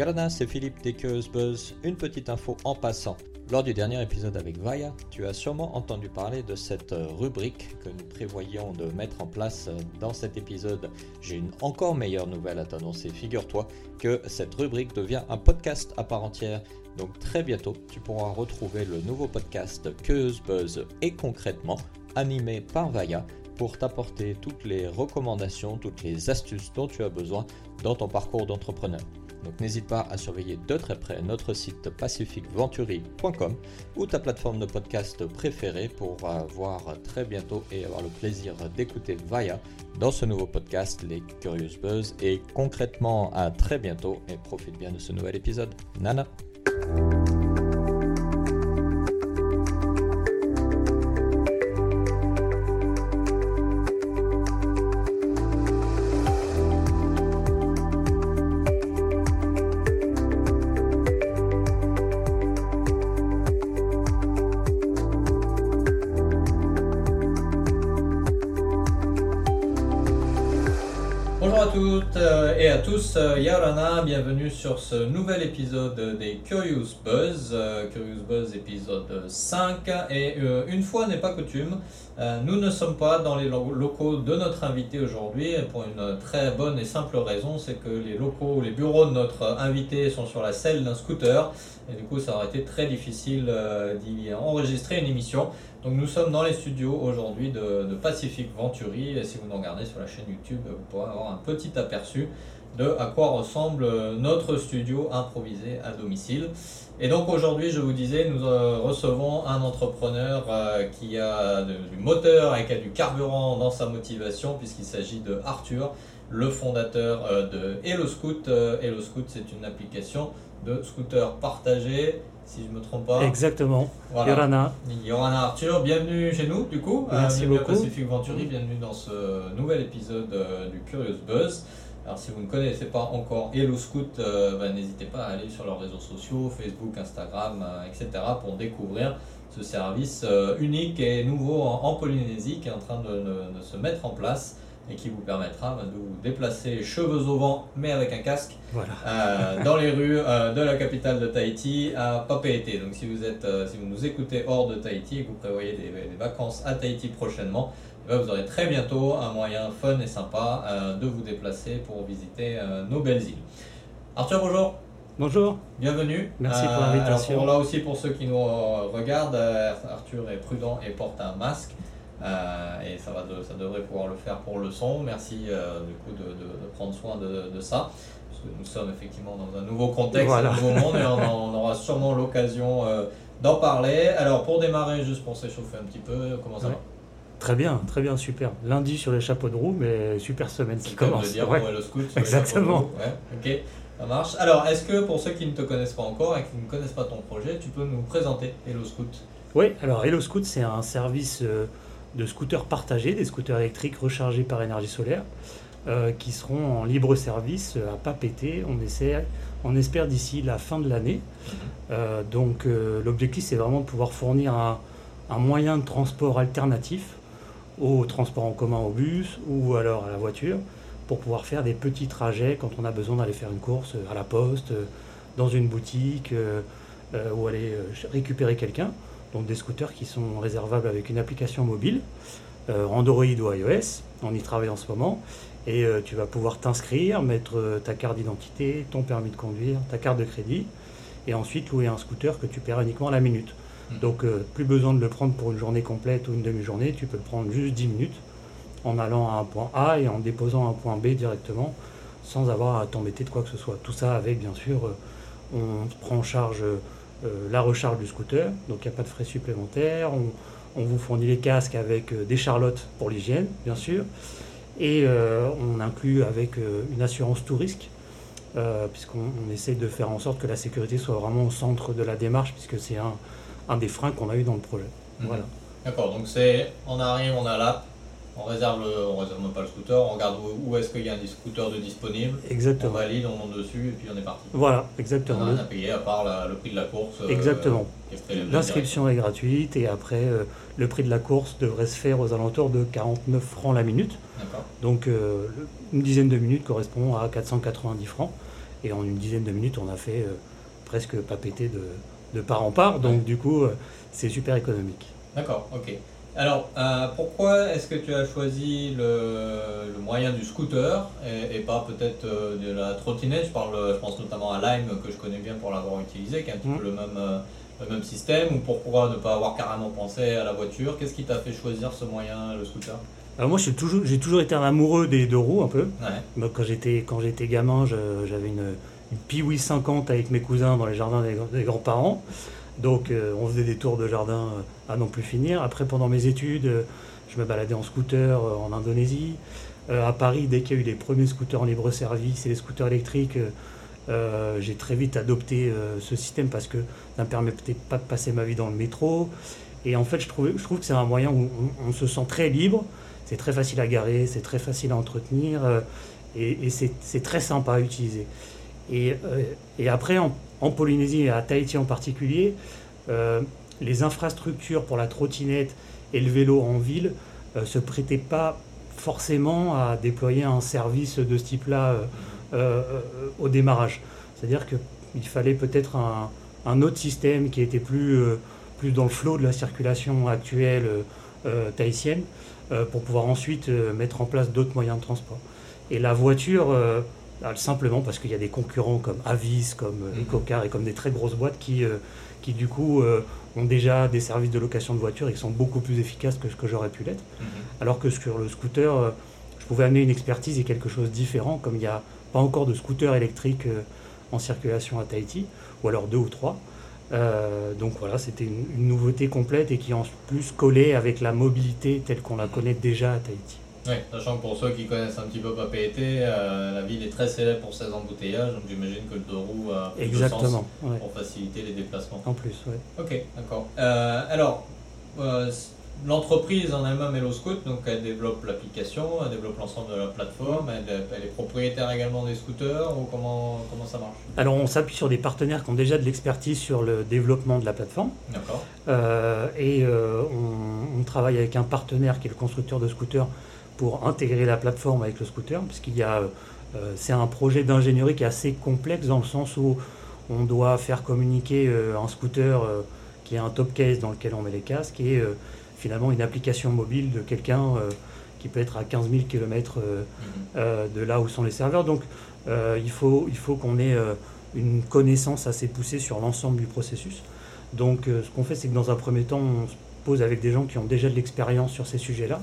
Yolana, c'est Philippe des Buzz. Une petite info en passant. Lors du dernier épisode avec Vaya, tu as sûrement entendu parler de cette rubrique que nous prévoyons de mettre en place dans cet épisode. J'ai une encore meilleure nouvelle à t'annoncer. Figure-toi que cette rubrique devient un podcast à part entière. Donc très bientôt, tu pourras retrouver le nouveau podcast Queuse Buzz et concrètement animé par Vaya pour t'apporter toutes les recommandations, toutes les astuces dont tu as besoin dans ton parcours d'entrepreneur. Donc n'hésite pas à surveiller de très près notre site pacificventuri.com ou ta plateforme de podcast préférée pour voir très bientôt et avoir le plaisir d'écouter Vaya dans ce nouveau podcast Les Curious Buzz et concrètement à très bientôt et profite bien de ce nouvel épisode. Nana tous, euh, bienvenue sur ce nouvel épisode des Curious Buzz, euh, Curious Buzz épisode 5. Et euh, une fois n'est pas coutume, nous ne sommes pas dans les locaux de notre invité aujourd'hui pour une très bonne et simple raison, c'est que les locaux, les bureaux de notre invité sont sur la selle d'un scooter et du coup ça aurait été très difficile d'y enregistrer une émission. Donc nous sommes dans les studios aujourd'hui de, de Pacific Venturi et si vous nous regardez sur la chaîne YouTube, vous pourrez avoir un petit aperçu de à quoi ressemble notre studio improvisé à domicile. Et donc aujourd'hui, je vous disais, nous euh, recevons un entrepreneur euh, qui a du moteur et qui a du carburant dans sa motivation, puisqu'il s'agit de Arthur, le fondateur euh, de Hello Scoot. Hello Scoot, c'est une application de scooter partagé, si je ne me trompe pas. Exactement. Yorana. Yorana Arthur, bienvenue chez nous, du coup. Merci bienvenue beaucoup. à Pacific Venturi, bienvenue dans ce nouvel épisode du Curious Buzz. Alors si vous ne connaissez pas encore Hello Scout, euh, bah, n'hésitez pas à aller sur leurs réseaux sociaux, Facebook, Instagram, euh, etc. pour découvrir ce service euh, unique et nouveau en, Polynésie qui est en train de, se mettre en place et qui vous permettra bah, de vous déplacer cheveux au vent mais avec un casque dans les rues de la capitale de Tahiti à Papeete. Donc si vous, êtes, si vous nous écoutez hors de Tahiti et que vous prévoyez des vacances à Tahiti prochainement, vous aurez très bientôt un moyen fun et sympa euh, de vous déplacer pour visiter euh, nos belles îles. Arthur, bonjour. Bonjour. Bienvenue. Merci pour euh, l'invitation. Alors là aussi, pour ceux qui nous regardent, Arthur est prudent et porte un masque. et ça, va ça devrait pouvoir le faire pour le son. Merci du coup de, prendre soin de, ça. Nous sommes effectivement dans un nouveau contexte, un nouveau monde et on, on aura sûrement l'occasion d'en parler. Alors pour démarrer, juste pour s'échauffer un petit peu, comment ça va? Très bien, très bien, super. Lundi sur les chapeaux de roue, mais super semaine qui commence. dire ouais. le scout. Exactement. ok, ça marche. Alors, est-ce que pour ceux qui ne te connaissent pas encore et qui ne connaissent pas ton projet, tu peux nous présenter Hello Scoot Oui, alors Hello Scoot, c'est un service euh, de scooters partagés, des scooters électriques rechargés par énergie solaire, euh, qui seront en libre service euh, à pas péter. On, essaie, on espère d'ici la fin de l'année. Donc, l'objectif, c'est vraiment de pouvoir fournir un, un moyen de transport alternatif au transport en commun, au bus ou alors à la voiture pour pouvoir faire des petits trajets quand on a besoin d'aller faire une course à la poste, dans une boutique euh, euh, ou aller euh, récupérer quelqu'un. Donc des scooters qui sont réservables avec une application mobile, Android ou iOS. On y travaille en ce moment. Et tu vas pouvoir t'inscrire, mettre ta carte d'identité, ton permis de conduire, ta carte de crédit, et ensuite louer un scooter que tu paieras uniquement à la minute. Donc euh, plus besoin de le prendre pour une journée complète ou une demi-journée, tu peux le prendre juste 10 minutes en allant à un point A et en déposant un point B directement sans avoir à t'embêter de quoi que ce soit. Tout ça avec bien sûr, euh, on prend en charge euh, la recharge du scooter, donc il n'y a pas de frais supplémentaires, on, vous fournit les casques avec des charlottes pour l'hygiène bien sûr, et on inclut avec une assurance tout risque. puisqu'on essaye de faire en sorte que la sécurité soit vraiment au centre de la démarche, puisque c'est un, un des freins qu'on a eu dans le projet. Mhm. Voilà. D'accord, donc c'est on arrive, on a l'app, on réserve, on réserve pas le scooter, on regarde où, est-ce qu'il y a un scooter de disponible. Exactement. On valide, on monte dessus et puis on est parti. Voilà, exactement. On n'a rien à payer à part le prix de la course. Euh, exactement. L'inscription est gratuite et après euh, le prix de la course devrait se faire aux alentours de 49 francs la minute. Donc euh, une dizaine de minutes correspond à 490 francs. Et en une dizaine de minutes, on a fait presque pas péter de, de part en part. Donc du coup, c'est super économique. D'accord, ok. Alors, euh, pourquoi est-ce que tu as choisi le, moyen du scooter et, pas peut-être euh, de la trottinette? Je, parle, je pense notamment à Lime, que je connais bien pour l'avoir utilisé, qui est un petit mmh. peu le même, euh, le même système, ou pourquoi ne pas avoir carrément pensé à la voiture? Qu'est-ce qui t'a fait choisir ce moyen, le scooter? Alors moi, j'ai toujours, toujours été un amoureux des deux roues, un peu. quand j'étais quand j'étais gamin, j'avais une Piwi 50 avec mes cousins dans les jardins des grands-parents. Donc euh, on faisait des tours de jardin euh, à non plus finir. Après, pendant mes études, euh, je me baladais en scooter en Indonésie. à Paris, dès qu'il y a eu les premiers scooters en libre service et les scooters électriques, j'ai très vite adopté ce système parce que ça ne me permettait pas de passer ma vie dans le métro. Et en fait, je trouve, je trouve que c'est un moyen où on, se sent très libre. C'est très facile à garer, c'est très facile à entretenir et, c'est très sympa à utiliser. Et, et après, en, Polynésie et à Tahiti en particulier, euh, les infrastructures pour la trottinette et le vélo en ville ne euh, se prêtaient pas forcément à déployer un service de ce type-là euh, au démarrage. C'est-à-dire qu'il fallait peut-être un, autre système qui était plus dans le flot de la circulation actuelle tahitienne pour pouvoir ensuite mettre en place d'autres moyens de transport. Et la voiture ah, simplement parce qu'il y a des concurrents comme Avis, comme euh, mhm. EcoCar et comme des très grosses boîtes qui, euh, qui du coup euh, ont déjà des services de location de voitures et qui sont beaucoup plus efficaces que ce que j'aurais pu l'être. Mhm. Alors que sur le scooter, je pouvais amener une expertise et quelque chose de différent, comme il n'y a pas encore de scooter électrique en circulation à Tahiti, ou alors deux ou trois. donc voilà, c'était une, une, nouveauté complète et qui en plus collait avec la mobilité telle qu'on la mhm. connaît déjà à Tahiti. Oui, sachant que pour ceux qui connaissent un petit peu Papeete, euh, la ville est très célèbre pour ses embouteillages, donc j'imagine que le deux roues a plus Exactement, de sens pour faciliter les déplacements. En plus, oui. Ok, d'accord. Euh, alors, euh, l'entreprise en elle-même HelloScoot, donc elle développe l'application, elle développe l'ensemble de la plateforme, elle, est propriétaire également des scooters, ou comment, comment ça marche? Alors, on s'appuie sur des partenaires qui ont déjà de l'expertise sur le développement de la plateforme. D'accord. et on, on, travaille avec un partenaire qui est le constructeur de scooters pour intégrer la plateforme avec le scooter, puisqu'il y a, euh, c'est un projet d'ingénierie qui est assez complexe dans le sens où on doit faire communiquer euh, un scooter euh, qui est un top case dans lequel on met les casques et finalement une application mobile de quelqu'un qui peut être à 15 000 km de là où sont les serveurs. Donc il faut, il faut qu'on ait une connaissance assez poussée sur l'ensemble du processus. Donc ce qu'on fait, c'est que dans un premier temps, on se pose avec des gens qui ont déjà de l'expérience sur ces sujets-là.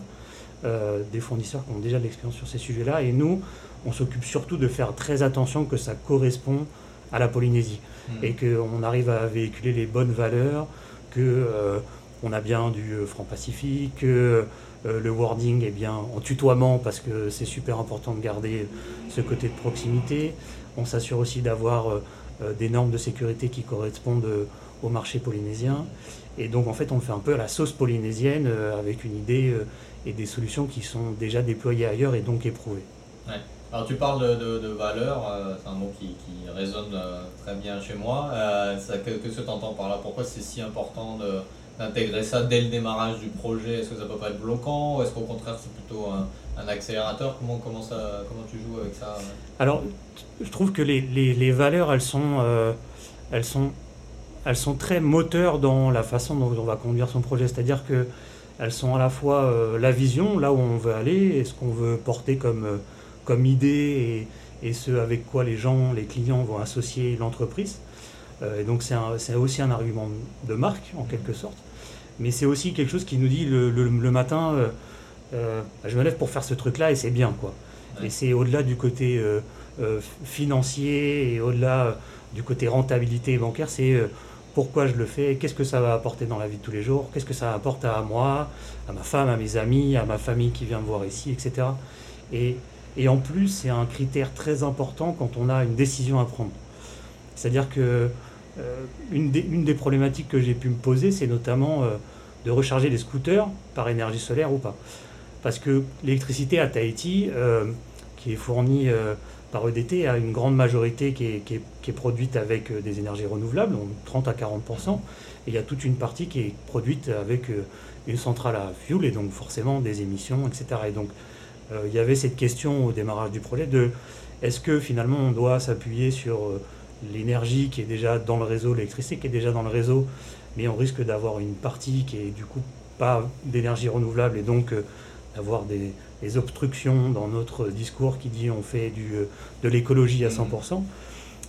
Euh, des fournisseurs qui ont déjà de l'expérience sur ces sujets-là. Et nous, on s'occupe surtout de faire très attention que ça correspond à la Polynésie hmm. et qu'on arrive à véhiculer les bonnes valeurs, que euh, on a bien du euh, franc pacifique, que le wording est bien en tutoiement parce que c'est super important de garder ce côté de proximité. On s'assure aussi d'avoir des normes de sécurité qui correspondent au marché polynésien. Et donc en fait on fait un peu à la sauce polynésienne avec une idée et des solutions qui sont déjà déployées ailleurs et donc éprouvées. Alors tu parles de, de, valeur, euh, c'est un mot qui, qui résonne euh, très bien chez moi. Euh, ça, que, que tu entends par là Pourquoi c'est si important d'intégrer ça dès le démarrage du projet? Est-ce que ça peut pas être bloquant ou est-ce qu'au contraire c'est plutôt un, un, accélérateur? Comment, comment, ça, comment tu joues avec ça? Alors je trouve que les, les, les valeurs elles sont, elles, sont, elles sont très moteurs dans la façon dont on va conduire son projet. C'est-à-dire que elles sont à la fois euh, la vision, là où on veut aller, et ce qu'on veut porter comme, euh, comme idée, et, ce avec quoi les gens, les clients vont associer l'entreprise. Euh, et donc c'est aussi un argument de marque, en quelque sorte. Mais c'est aussi quelque chose qui nous dit le, matin, je me lève pour faire ce truc-là et c'est bien. quoi. Et c'est au-delà du côté financier et au-delà du côté rentabilité bancaire, c'est pourquoi je le fais, qu'est-ce que ça va apporter dans la vie de tous les jours, qu'est-ce que ça apporte à moi, à ma femme, à mes amis, à ma famille qui vient me voir ici, etc. Et, en plus, c'est un critère très important quand on a une décision à prendre. C'est-à-dire que euh, une, des, une, des, problématiques que j'ai pu me poser, c'est notamment euh, de recharger les scooters par énergie solaire ou pas. Parce que l'électricité à Tahiti, euh, qui est fournie par EDT à une grande majorité qui est, qui est, qui est produite avec euh, des énergies renouvelables, donc 30 à 40%, et il y a toute une partie qui est produite avec euh, une centrale à fuel et donc forcément des émissions, etc. Et donc euh, il y avait cette question au démarrage du projet de est-ce que finalement on doit s'appuyer sur l'énergie qui est déjà dans le réseau, l'électricité qui est déjà dans le réseau, mais on risque d'avoir une partie qui est du coup pas d'énergie renouvelable et donc d'avoir des, les obstructions dans notre discours qui dit on fait euh, de l'écologie à 100%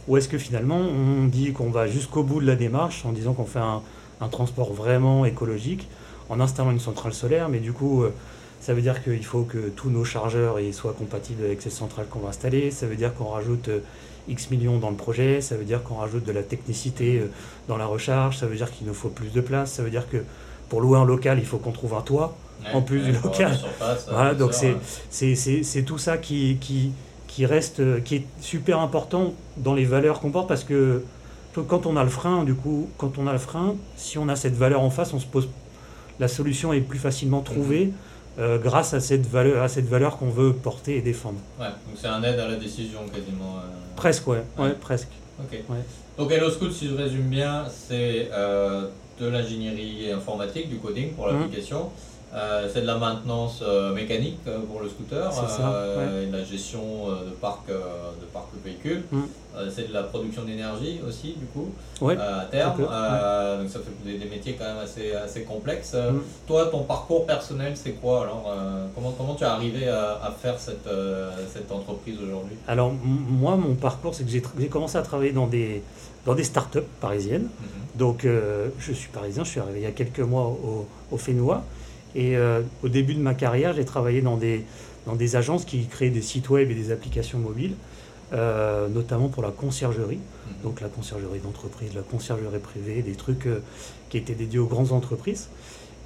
Ou est-ce que finalement on dit qu'on va jusqu'au bout de la démarche en disant qu'on fait un, transport vraiment écologique en installant une centrale solaire, mais du coup euh, ça veut dire qu'il faut que tous nos chargeurs soient compatibles avec cette centrale qu'on va installer, ça veut dire qu'on rajoute euh, X millions dans le projet, ça veut dire qu'on rajoute de la technicité dans la recharge, ça veut dire qu'il nous faut plus de place, ça veut dire que pour louer un local il faut qu'on trouve un toit en plus du local. Donc c'est tout ça qui, reste, euh, qui est super important dans les valeurs qu'on porte parce que quand on a le frein, du coup, quand on a le frein, si on a cette valeur en face, on se pose. La solution est plus facilement trouvée. Mhm. Euh, grâce à cette valeur, valeur qu'on veut porter et défendre. Ouais, donc c'est un aide à la décision quasiment. Euh. Presque, ouais, ouais. presque. Ok. Donc Hello si je résume bien, c'est de l'ingénierie informatique, du coding pour mhm. l'application. Euh, c'est de la maintenance euh, mécanique euh, pour le scooter, la gestion de parc de parc de véhicule. Mm. c'est de la production d'énergie aussi du coup à terme. Donc ça fait des, métiers quand même assez assez complexes. Mm. Toi, ton parcours personnel, c'est quoi alors Comment comment tu es arrivé à, faire cette cette entreprise aujourd'hui? Alors moi, mon parcours, c'est que j'ai commencé à travailler dans des dans des startups parisiennes. Mm-hmm. Donc je suis parisien, je suis arrivé il y a quelques mois au, au Fénois. Et euh, au début de ma carrière, j'ai travaillé dans des, agences qui créaient des sites web et des applications mobiles, euh, notamment pour la conciergerie. Mmh. Donc la conciergerie d'entreprise, la conciergerie privée, des trucs euh, qui étaient dédiés aux grandes entreprises.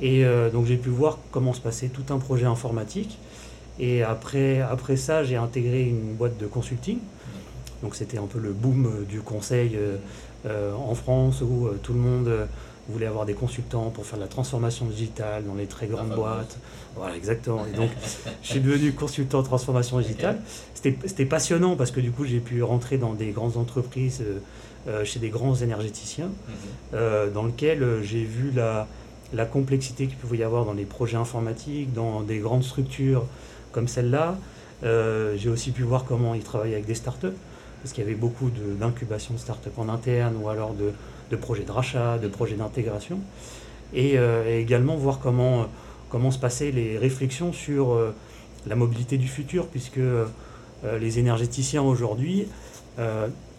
Et donc j'ai pu voir comment se passait tout un projet informatique. Et après, après ça, j'ai intégré une boîte de consulting. Donc c'était un peu le boom du conseil en France où tout le monde vous voulez avoir des consultants pour faire de la transformation digitale dans les très grandes ah, boîtes. Bah, voilà, exactement. Et donc, je suis devenu consultant transformation digitale. Okay. C'était passionnant parce que du coup, j'ai pu rentrer dans des grandes entreprises, euh, euh, chez des grands énergéticiens, mhm. euh, dans lequel j'ai vu la, la complexité qu'il pouvait y avoir dans les projets informatiques, dans des grandes structures comme celle-là. J'ai aussi pu voir comment ils travaillent avec des startups, parce qu'il y avait beaucoup d'incubation de, de startups en interne ou alors de de projets de rachat, de projets d'intégration, euh, et, également voir comment, comment se passaient les réflexions sur euh, la mobilité du futur, puisque euh, les énergéticiens aujourd'hui,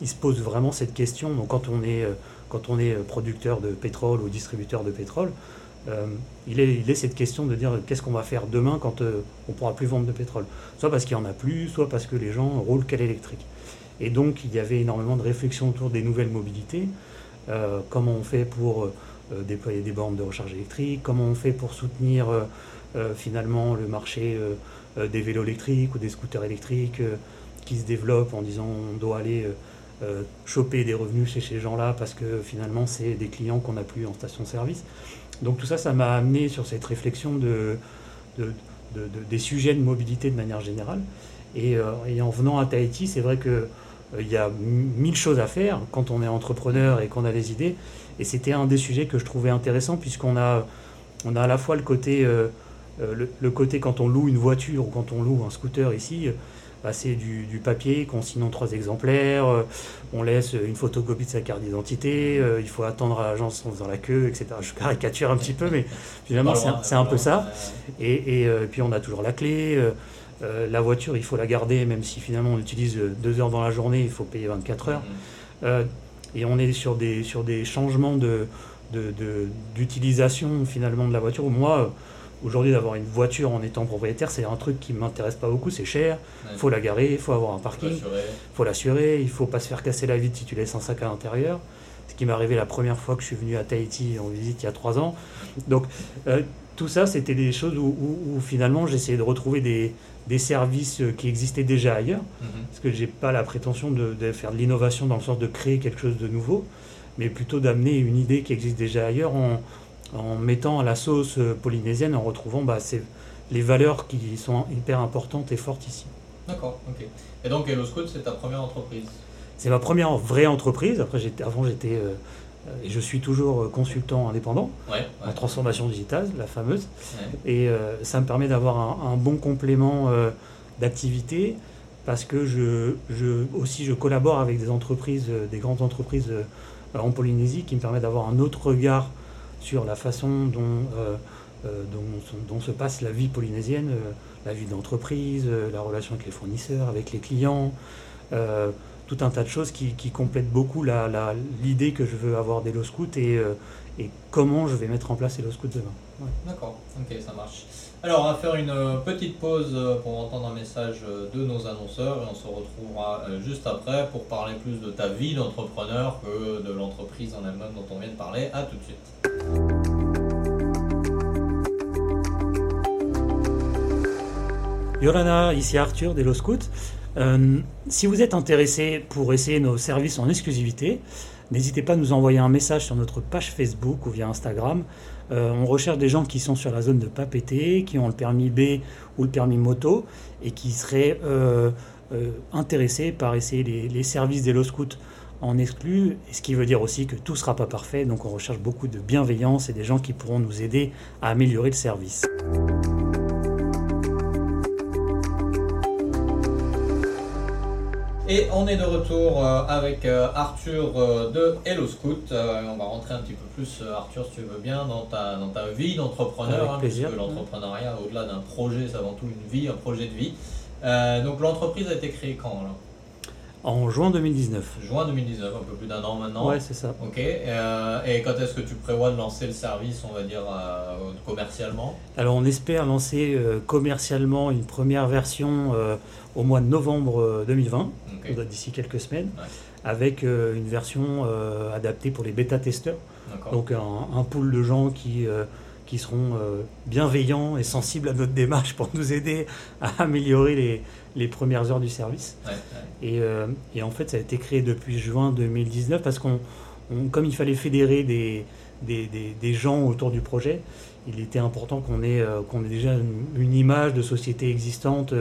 ils se posent vraiment cette question. Donc quand on est, quand on est producteur de pétrole ou distributeur de pétrole, il, est, il, est, cette question de dire qu'est-ce qu'on va faire demain quand on ne pourra plus vendre de pétrole? Soit parce qu'il n'y en a plus, soit parce que les gens roulent qu'à l'électrique. Et donc il y avait énormément de réflexions autour des nouvelles mobilités, euh, comment on fait pour euh, euh, déployer des bornes de recharge électrique, comment on fait pour soutenir finalement le marché des vélos électriques ou des scooters électriques qui se développent en disant on doit aller choper des revenus chez ces gens-là parce que finalement c'est des clients qu'on n'a plus en station-service? Donc tout ça, ça m'a amené sur cette réflexion des sujets de mobilité de manière générale. Et en venant à Tahiti, c'est vrai que euh, il y a mille choses à faire quand on est entrepreneur et qu'on a des idées. Et c'était un des sujets que je trouvais intéressant puisqu'on a, on a à la fois le côté, euh, euh, le, côté quand on loue une voiture ou quand on loue un scooter ici, bah, c'est du, papier qu'on signe en trois exemplaires, on laisse une photocopie de sa carte d'identité, il faut attendre à l'agence en faisant la queue, etc. Je caricature un petit peu, mais finalement c'est un, peu ça. Et, puis on a toujours la clé. Euh, la voiture, il faut la garder, même si finalement on l'utilise euh, deux heures dans la journée, il faut payer 24 heures. Mhm. Euh, et on est sur des, sur des changements d'utilisation finalement de la voiture. Moi, aujourd'hui, d'avoir une voiture en étant propriétaire, c'est un truc qui ne m'intéresse pas beaucoup, c'est cher, il faut la garer, il faut avoir un parking, il faut l'assurer, il faut pas se faire casser la vitre si tu laisses un sac à l'intérieur, ce qui m'est arrivé la première fois que je suis venu à Tahiti en visite il y a trois ans. Donc, tout ça, c'était des choses où, finalement j'essayais de retrouver des, services euh, qui existaient déjà ailleurs, mhm. parce que j'ai pas la prétention de, faire de l'innovation dans le sens de créer quelque chose de nouveau, mais plutôt d'amener une idée qui existe déjà ailleurs en, mettant à la sauce euh, polynésienne, en retrouvant bah, les valeurs qui sont hyper importantes et fortes ici. D'accord, ok. Et donc Hello Scout, c'est ta première entreprise? C'est ma première vraie entreprise. Après, avant, j'étais euh, euh, et je suis toujours euh, consultant indépendant ouais, en transformation digitale, la fameuse. Et euh, ça me permet d'avoir un, bon complément d'activité parce que je, aussi je collabore avec des entreprises, des grandes entreprises en Polynésie qui me permet d'avoir un autre regard sur la façon dont, dont, se passe la vie polynésienne, la vie d'entreprise, la relation avec les fournisseurs, avec les clients tout un tas de choses qui, complètent beaucoup l'idée que je veux avoir d'Hello Scout et, euh, et, comment je vais mettre en place Hello Scout demain. D'accord, ok, ça marche. Alors, on va faire une euh, petite pause euh, pour entendre un message de nos annonceurs et on se retrouvera juste après pour parler plus de ta vie d'entrepreneur que de l'entreprise en elle-même dont on vient de parler. A tout de suite. Yorana, ici Arthur d'Hello Scout. Euh, si vous êtes intéressé pour essayer nos services en exclusivité, n'hésitez pas à nous envoyer un message sur notre page Facebook ou via Instagram. Euh, on recherche des gens qui sont sur la zone de pas qui ont le permis B ou le permis moto et qui seraient euh, intéressés par essayer les, services des Low Scouts en exclu, ce qui veut dire aussi que tout sera pas parfait, donc on recherche beaucoup de bienveillance et des gens qui pourront nous aider à améliorer le service. Et on est de retour euh, avec euh, Arthur euh, de Hello Scout. on va rentrer un petit peu plus, Arthur, si tu veux bien, dans ta, dans ta vie d'entrepreneur. Hein, puisque l'entrepreneuriat, au-delà d'un projet, c'est avant tout une vie, un projet de vie. donc l'entreprise a été créée quand là en juin 2019. Juin 2019, un peu plus d'un an maintenant. Ouais, c'est ça. Ok. et quand est-ce que tu prévois de lancer le service, on va dire, commercialement? Alors, on espère lancer commercialement une première version au mois de novembre 2020 d'ici quelques semaines, avec euh, une version euh, adaptée pour les bêta-testeurs. Donc un, pool de gens qui, euh, qui seront bienveillants et sensibles à notre démarche pour nous aider à améliorer les, les premières heures du service. Et, et, en fait, ça a été créé depuis juin 2019 parce qu'on, comme il fallait fédérer des, des, des, gens autour du projet, il était important qu'on ait, qu'on ait déjà une, image de société existante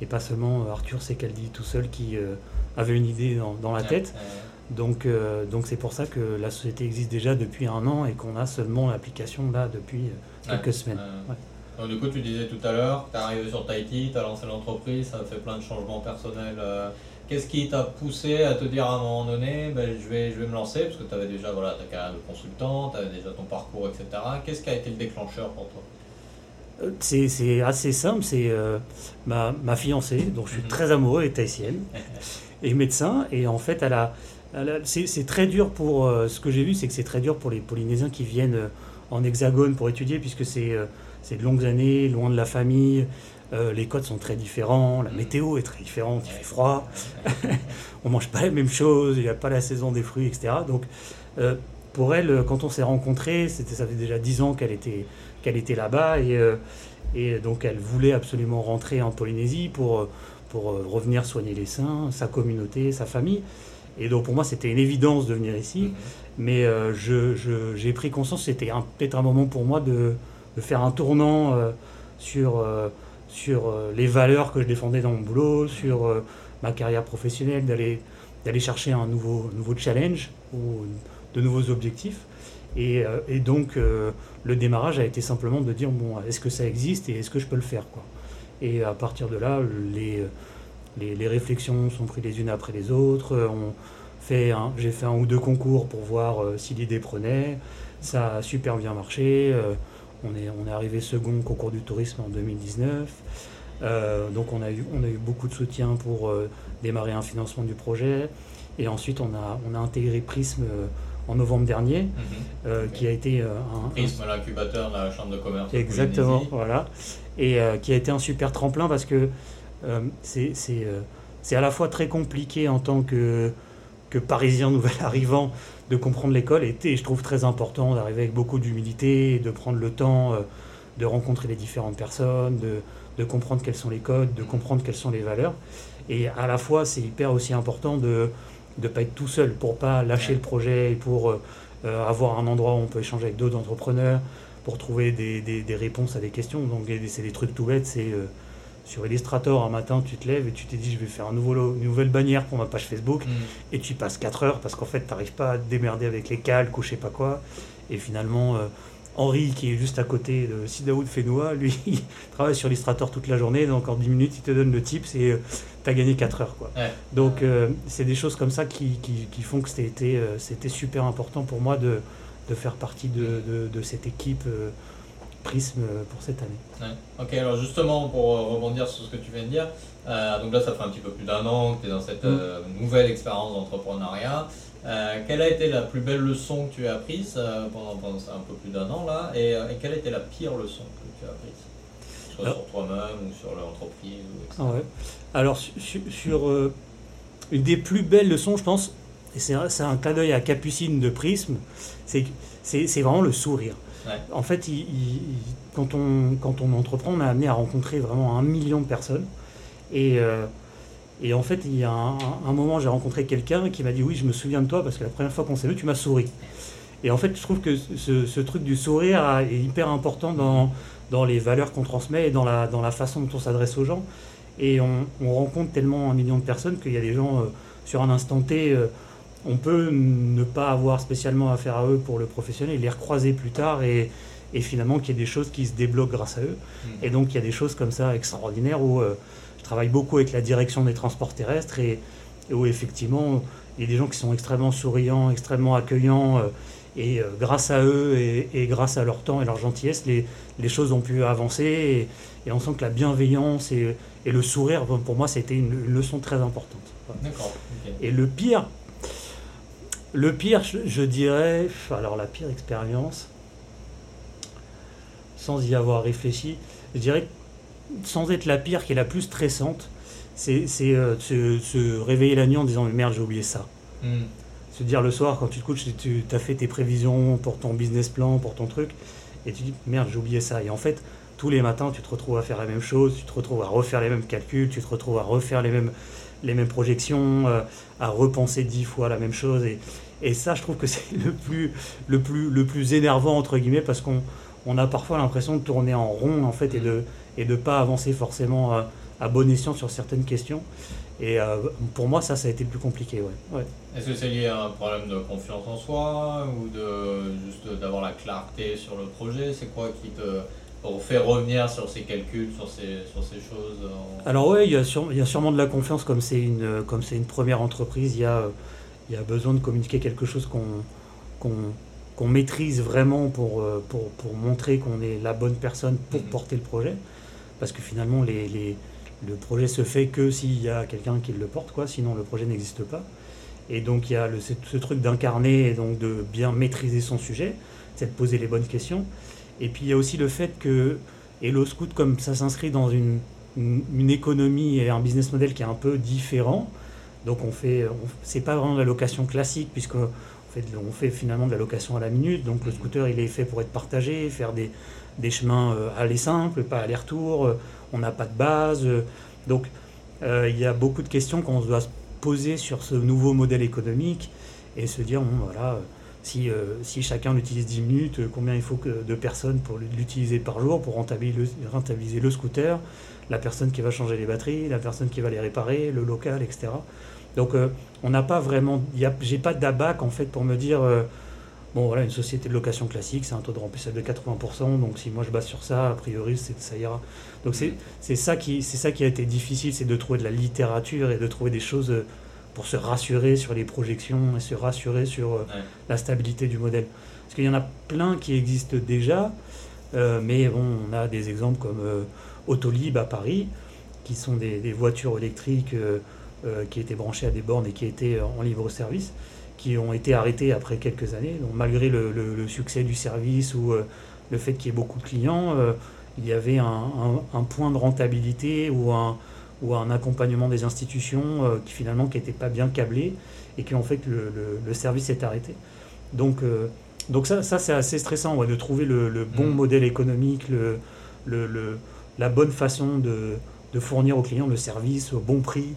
et pas seulement Arthur dit tout seul qui euh, avait une idée dans, la tête. Donc, euh, donc c'est pour ça que la société existe déjà depuis un an et qu'on a seulement l'application là depuis euh, quelques semaines. Donc, du coup, tu disais tout à l'heure, tu es arrivé sur Tahiti, tu as lancé l'entreprise, ça a fait plein de changements personnels. Qu'est-ce qui t'a poussé à te dire à un moment donné, ben, je, vais, je vais me lancer? Parce que tu avais déjà voilà, ta carrière de consultant, tu avais déjà ton parcours, etc. Qu'est-ce qui a été le déclencheur pour toi? C'est assez simple, c'est euh, ma, ma, fiancée, dont je suis mhm. très amoureux, est tahitienne, et médecin, et en fait, elle a, c'est très dur pour, euh, ce que j'ai vu, c'est que c'est très dur pour les Polynésiens qui viennent euh, en hexagone pour étudier, puisque c'est de longues années, loin de la famille, les codes sont très différents, la mhm. météo est très différente, il fait froid, on mange pas la même chose, il n'y a pas la saison des fruits, etc. Donc, pour elle, quand on s'est rencontrés, ça fait déjà dix ans qu'elle était qu'elle était là-bas et, euh, et donc elle voulait absolument rentrer en Polynésie pour, euh, pour euh, revenir soigner les seins, sa communauté, sa famille. Et donc pour moi c'était une évidence de venir ici, mhm. mais j'ai je, pris conscience c'était peut-être un moment pour moi de, de faire un tournant sur, sur les valeurs que je défendais dans mon boulot, sur ma carrière professionnelle, d'aller chercher un nouveau, nouveau challenge ou de nouveaux objectifs. Et, et donc le démarrage a été simplement de dire bon, est-ce que ça existe et est-ce que je peux le faire quoi. Et à partir de là, les, les, réflexions sont prises les unes après les autres. On fait j'ai fait un ou deux concours pour voir euh, si l'idée prenait. Ça a super bien marché. Euh, on, est, on est arrivé second au concours du tourisme en 2019. Euh, donc on a, eu, on a eu beaucoup de soutien pour démarrer un financement du projet. Et ensuite, on a, on a intégré Prism en novembre dernier, mhm. euh, qui a été euh, un, Prisme, l'incubateur de la chambre de commerce. Exactement, voilà, et euh, qui a été un super tremplin parce que c'est à la fois très compliqué en tant que, que Parisien nouvel arrivant de comprendre l'école, et, et, je trouve très important d'arriver avec beaucoup d'humilité, de prendre le temps de rencontrer les différentes personnes, de, de comprendre quels sont les codes, de comprendre quelles sont les valeurs, et à la fois c'est hyper aussi important de ne pas être tout seul, pour pas lâcher le projet et pour euh, euh, avoir un endroit où on peut échanger avec d'autres entrepreneurs, pour trouver des, des, réponses à des questions. Donc c'est des trucs tout bêtes, c'est euh, sur Illustrator, un matin, tu te lèves et tu t'es dit, je vais faire un nouveau, une nouvelle bannière pour ma page Facebook, mm. et tu passes 4 heures parce qu'en fait, tu n'arrives pas à te démerder avec les calques ou je sais pas quoi. Et finalement, Henri, qui est juste à côté de Sidaoud Fenoua, lui, il travaille sur Illustrator toute la journée, donc en 10 minutes, il te donne le tips et tu as gagné 4 heures. Quoi. Donc, c'est des choses comme ça qui, qui, font que c'était, c'était super important pour moi de, de faire partie de, de, cette équipe Prisme pour cette année. Ok, alors justement, pour rebondir sur ce que tu viens de dire, donc là, ça fait un petit peu plus d'un an que tu es dans cette mm. nouvelle expérience d'entrepreneuriat. Euh, quelle a été la plus belle leçon que tu as apprise euh, pendant, un peu plus d'un an là et, euh, et, quelle a été la pire leçon que tu as apprise Soit sur toi-même ou sur l'entreprise ah ouais. Alors sur, une des plus belles leçons, je pense, et c'est un clin d'œil à Capucine de Prisme, c'est vraiment le sourire. En fait, quand, on, entreprend, on a amené à rencontrer vraiment un million de personnes. Et et en fait, il y a un, moment, j'ai rencontré quelqu'un qui m'a dit Oui, je me souviens de toi parce que la première fois qu'on s'est vu, tu m'as souri. Et en fait, je trouve que ce, truc du sourire est hyper important dans, dans les valeurs qu'on transmet et dans la, dans la façon dont on s'adresse aux gens. Et on, rencontre tellement un million de personnes qu'il y a des gens, euh, sur un instant T, euh, on peut ne pas avoir spécialement affaire à eux pour le professionnel les recroiser plus tard et, et finalement qu'il y ait des choses qui se débloquent grâce à eux. Mmh. Et donc, il y a des choses comme ça extraordinaires où. Euh, je travaille beaucoup avec la direction des transports terrestres et, où effectivement il y a des gens qui sont extrêmement souriants, extrêmement accueillants. Euh, et euh, grâce à eux et, grâce à leur temps et leur gentillesse, les, les choses ont pu avancer. Et, on sent que la bienveillance et, le sourire, pour moi, c'était une, une, leçon très importante. D'accord. Et le pire, le pire, je, je, dirais, alors la pire expérience, sans y avoir réfléchi, je dirais sans être la pire, qui est la plus stressante, c'est euh, se, réveiller la nuit en disant mais merde j'ai oublié ça. Hmm. Se dire le soir quand tu te couches, tu as fait tes prévisions pour ton business plan, pour ton truc, et tu dis merde j'ai oublié ça. Et en fait tous les matins tu te retrouves à faire la même chose, tu te retrouves à refaire les mêmes calculs, tu te retrouves à refaire les mêmes, les mêmes projections, euh, à repenser dix fois la même chose. Et, et ça je trouve que c'est le plus, le, plus, le plus énervant entre guillemets parce qu'on on a parfois l'impression de tourner en rond en fait et de et de ne pas avancer forcément à, bon escient sur certaines questions. Et euh, pour moi, ça, ça a été le plus compliqué. Ouais. ouais. Est-ce que c'est lié à un problème de confiance en soi ou de juste d'avoir la clarté sur le projet? C'est quoi qui te fait revenir sur ces calculs, sur ces, sur ces choses Alors oui, il y, a il y a sûrement de la confiance comme c'est une, comme une première entreprise. Il y, a, il y a besoin de communiquer quelque chose qu'on maîtrise vraiment pour, euh, pour, pour montrer qu'on est la bonne personne pour mm-hmm. porter le projet parce que finalement, les, le projet se fait que s'il y a quelqu'un qui le porte, quoi, sinon le projet n'existe pas. Et donc il y a le, ce, truc d'incarner et donc de bien maîtriser son sujet, c'est de poser les bonnes questions. Et puis il y a aussi le fait que Hello Scout, comme ça s'inscrit dans une, une, économie et un business model qui est un peu différent, donc on fait, c'est pas vraiment de la location classique puisque fait, on fait finalement de la location à la minute. Donc le scooter il est fait pour être partagé, faire des, des chemins euh, aller simples, pas aller-retour, euh, on n'a pas de base. Euh, donc il y a beaucoup de questions qu'on doit se poser sur ce nouveau modèle économique et se dire, bon, voilà, si, si chacun l'utilise 10 minutes, combien il faut que, de personnes pour l'utiliser par jour pour rentabiliser le, rentabiliser le scooter, la personne qui va changer les batteries, la personne qui va les réparer, le local, etc. Donc on n'a pas vraiment, j'ai pas d'abac en fait pour me dire Bon, voilà, une société de location classique, c'est un taux de remplissage de 80%, donc si moi je base sur ça, a priori, ça ira. Donc c'est ça, qui, ça qui a été difficile, c'est de trouver de la littérature et de trouver des choses euh, pour se rassurer sur les projections et se rassurer sur euh, la stabilité du modèle. Parce qu'il y en a plein qui existent déjà, euh, mais bon, on a des exemples comme Autolib à Paris, qui sont des, des voitures électriques qui étaient branchées à des bornes et qui étaient en libre service qui ont été arrêtés après quelques années. Donc, malgré le, succès du service ou euh, le fait qu'il y ait beaucoup de clients, euh, il y avait un, point de rentabilité ou un, ou un accompagnement des institutions euh, qui finalement qui n'était pas bien câblé et qui ont fait que le, service est arrêté. Donc, donc ça, ça c'est assez stressant de trouver le, bon mmh. modèle économique, le, la bonne façon de, de, fournir aux clients le service au bon prix,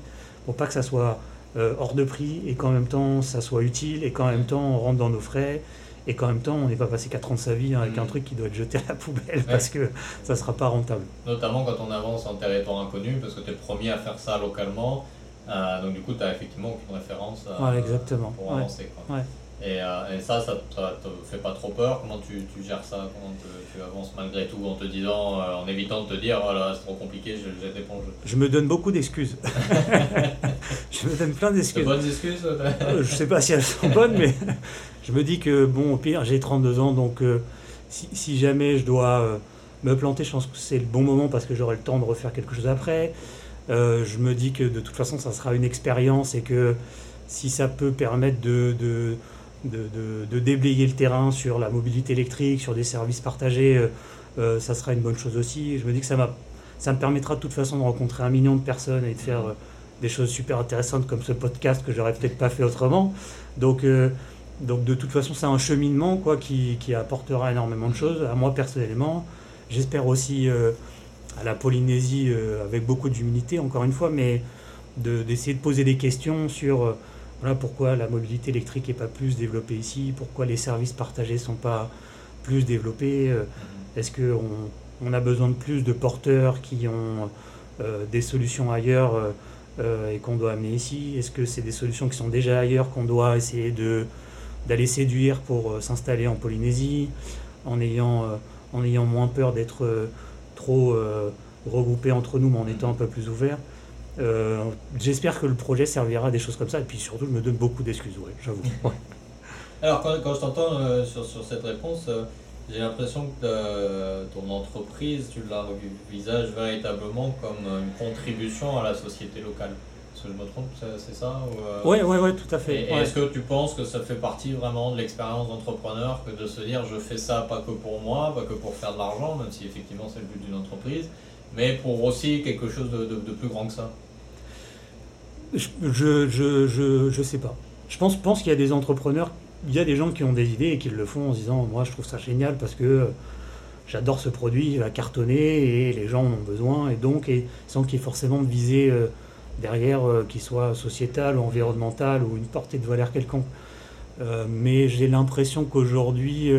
pour pas que ça soit euh, hors de prix et qu'en même temps ça soit utile et qu'en même temps on rentre dans nos frais et qu'en même temps on n'est pas passé 4 ans de sa vie avec un mm. truc qui doit être jeté à la poubelle parce que ça ne sera pas rentable. Notamment quand on avance en territoire inconnu parce que tu es le premier à faire ça localement. Euh, donc du coup tu as effectivement aucune référence exactement. pour avancer. Et, euh, et ça, ça, ça te fait pas trop peur? Comment tu, tu gères ça? Comment te- tu avances malgré tout en te disant, euh, en évitant de te dire, oh là, c'est trop compliqué, je le jette l'éponge Je me donne beaucoup d'excuses. je me donne plein De d'excuses. bonnes excuses euh, je sais pas si elles sont bonnes, mais je me dis que, bon, au pire, j'ai 32 ans, donc euh, si, si jamais je dois me planter, je pense que c'est le bon moment parce que j'aurai le temps de refaire quelque chose après. Je me dis que de toute façon, ça sera une expérience et que si ça peut permettre de, de, de, de- de déblayer le terrain sur la mobilité électrique, sur des services partagés, euh, euh, ça sera une bonne chose aussi. Je me dis que ça, ça me permettra de toute façon de rencontrer un million de personnes et de faire euh, des choses super intéressantes comme ce podcast que j'aurais peut-être pas fait autrement. Donc, euh, donc de toute façon, c'est un cheminement quoi, qui, qui apportera énormément de choses à moi personnellement. J'espère aussi à la Polynésie avec beaucoup d'humilité, encore une fois, mais de- d'essayer de, poser des questions sur voilà, pourquoi la mobilité électrique n'est pas plus développée ici, pourquoi les services partagés ne sont pas plus développés. euh, est-ce qu'on on a besoin de plus de porteurs qui ont euh, des solutions ailleurs euh, et qu'on doit amener ici? Est-ce que c'est des solutions qui sont déjà ailleurs qu'on doit essayer d'aller séduire pour s'installer en Polynésie en ayant, en ayant moins peur d'être trop regroupés entre nous mais en étant un peu plus ouverts? Euh, J'espère que le projet servira à des choses comme ça et puis surtout je me donne beaucoup d'excuses, ouais, j'avoue. Ouais. Alors, quand, quand je t'entends euh, sur, sur cette réponse, euh, j'ai l'impression que ton entreprise, tu l'envisages véritablement comme une contribution à la société locale. Est-ce que je me trompe, c'est ça ou, Ouais, ouais, ouais, tout à fait. et ouais. est-ce que tu penses que ça fait partie vraiment de l'expérience d'entrepreneur que de se dire je fais ça pas que pour moi, pas que pour faire de l'argent, même si effectivement c'est le but d'une entreprise, mais pour aussi quelque chose de, de- de plus grand que ça? Je, je, sais pas. Je pense, qu'il y a des entrepreneurs, il y a des gens qui ont des idées et qui le font en se disant Moi, je trouve ça génial parce que euh, j'adore ce produit, il va cartonner et les gens en ont besoin. Et donc, et, sans qu'il y ait forcément de visée euh, derrière, euh, qui soit sociétale ou environnementale ou une portée de valeur quelconque. Euh, mais j'ai l'impression qu'aujourd'hui,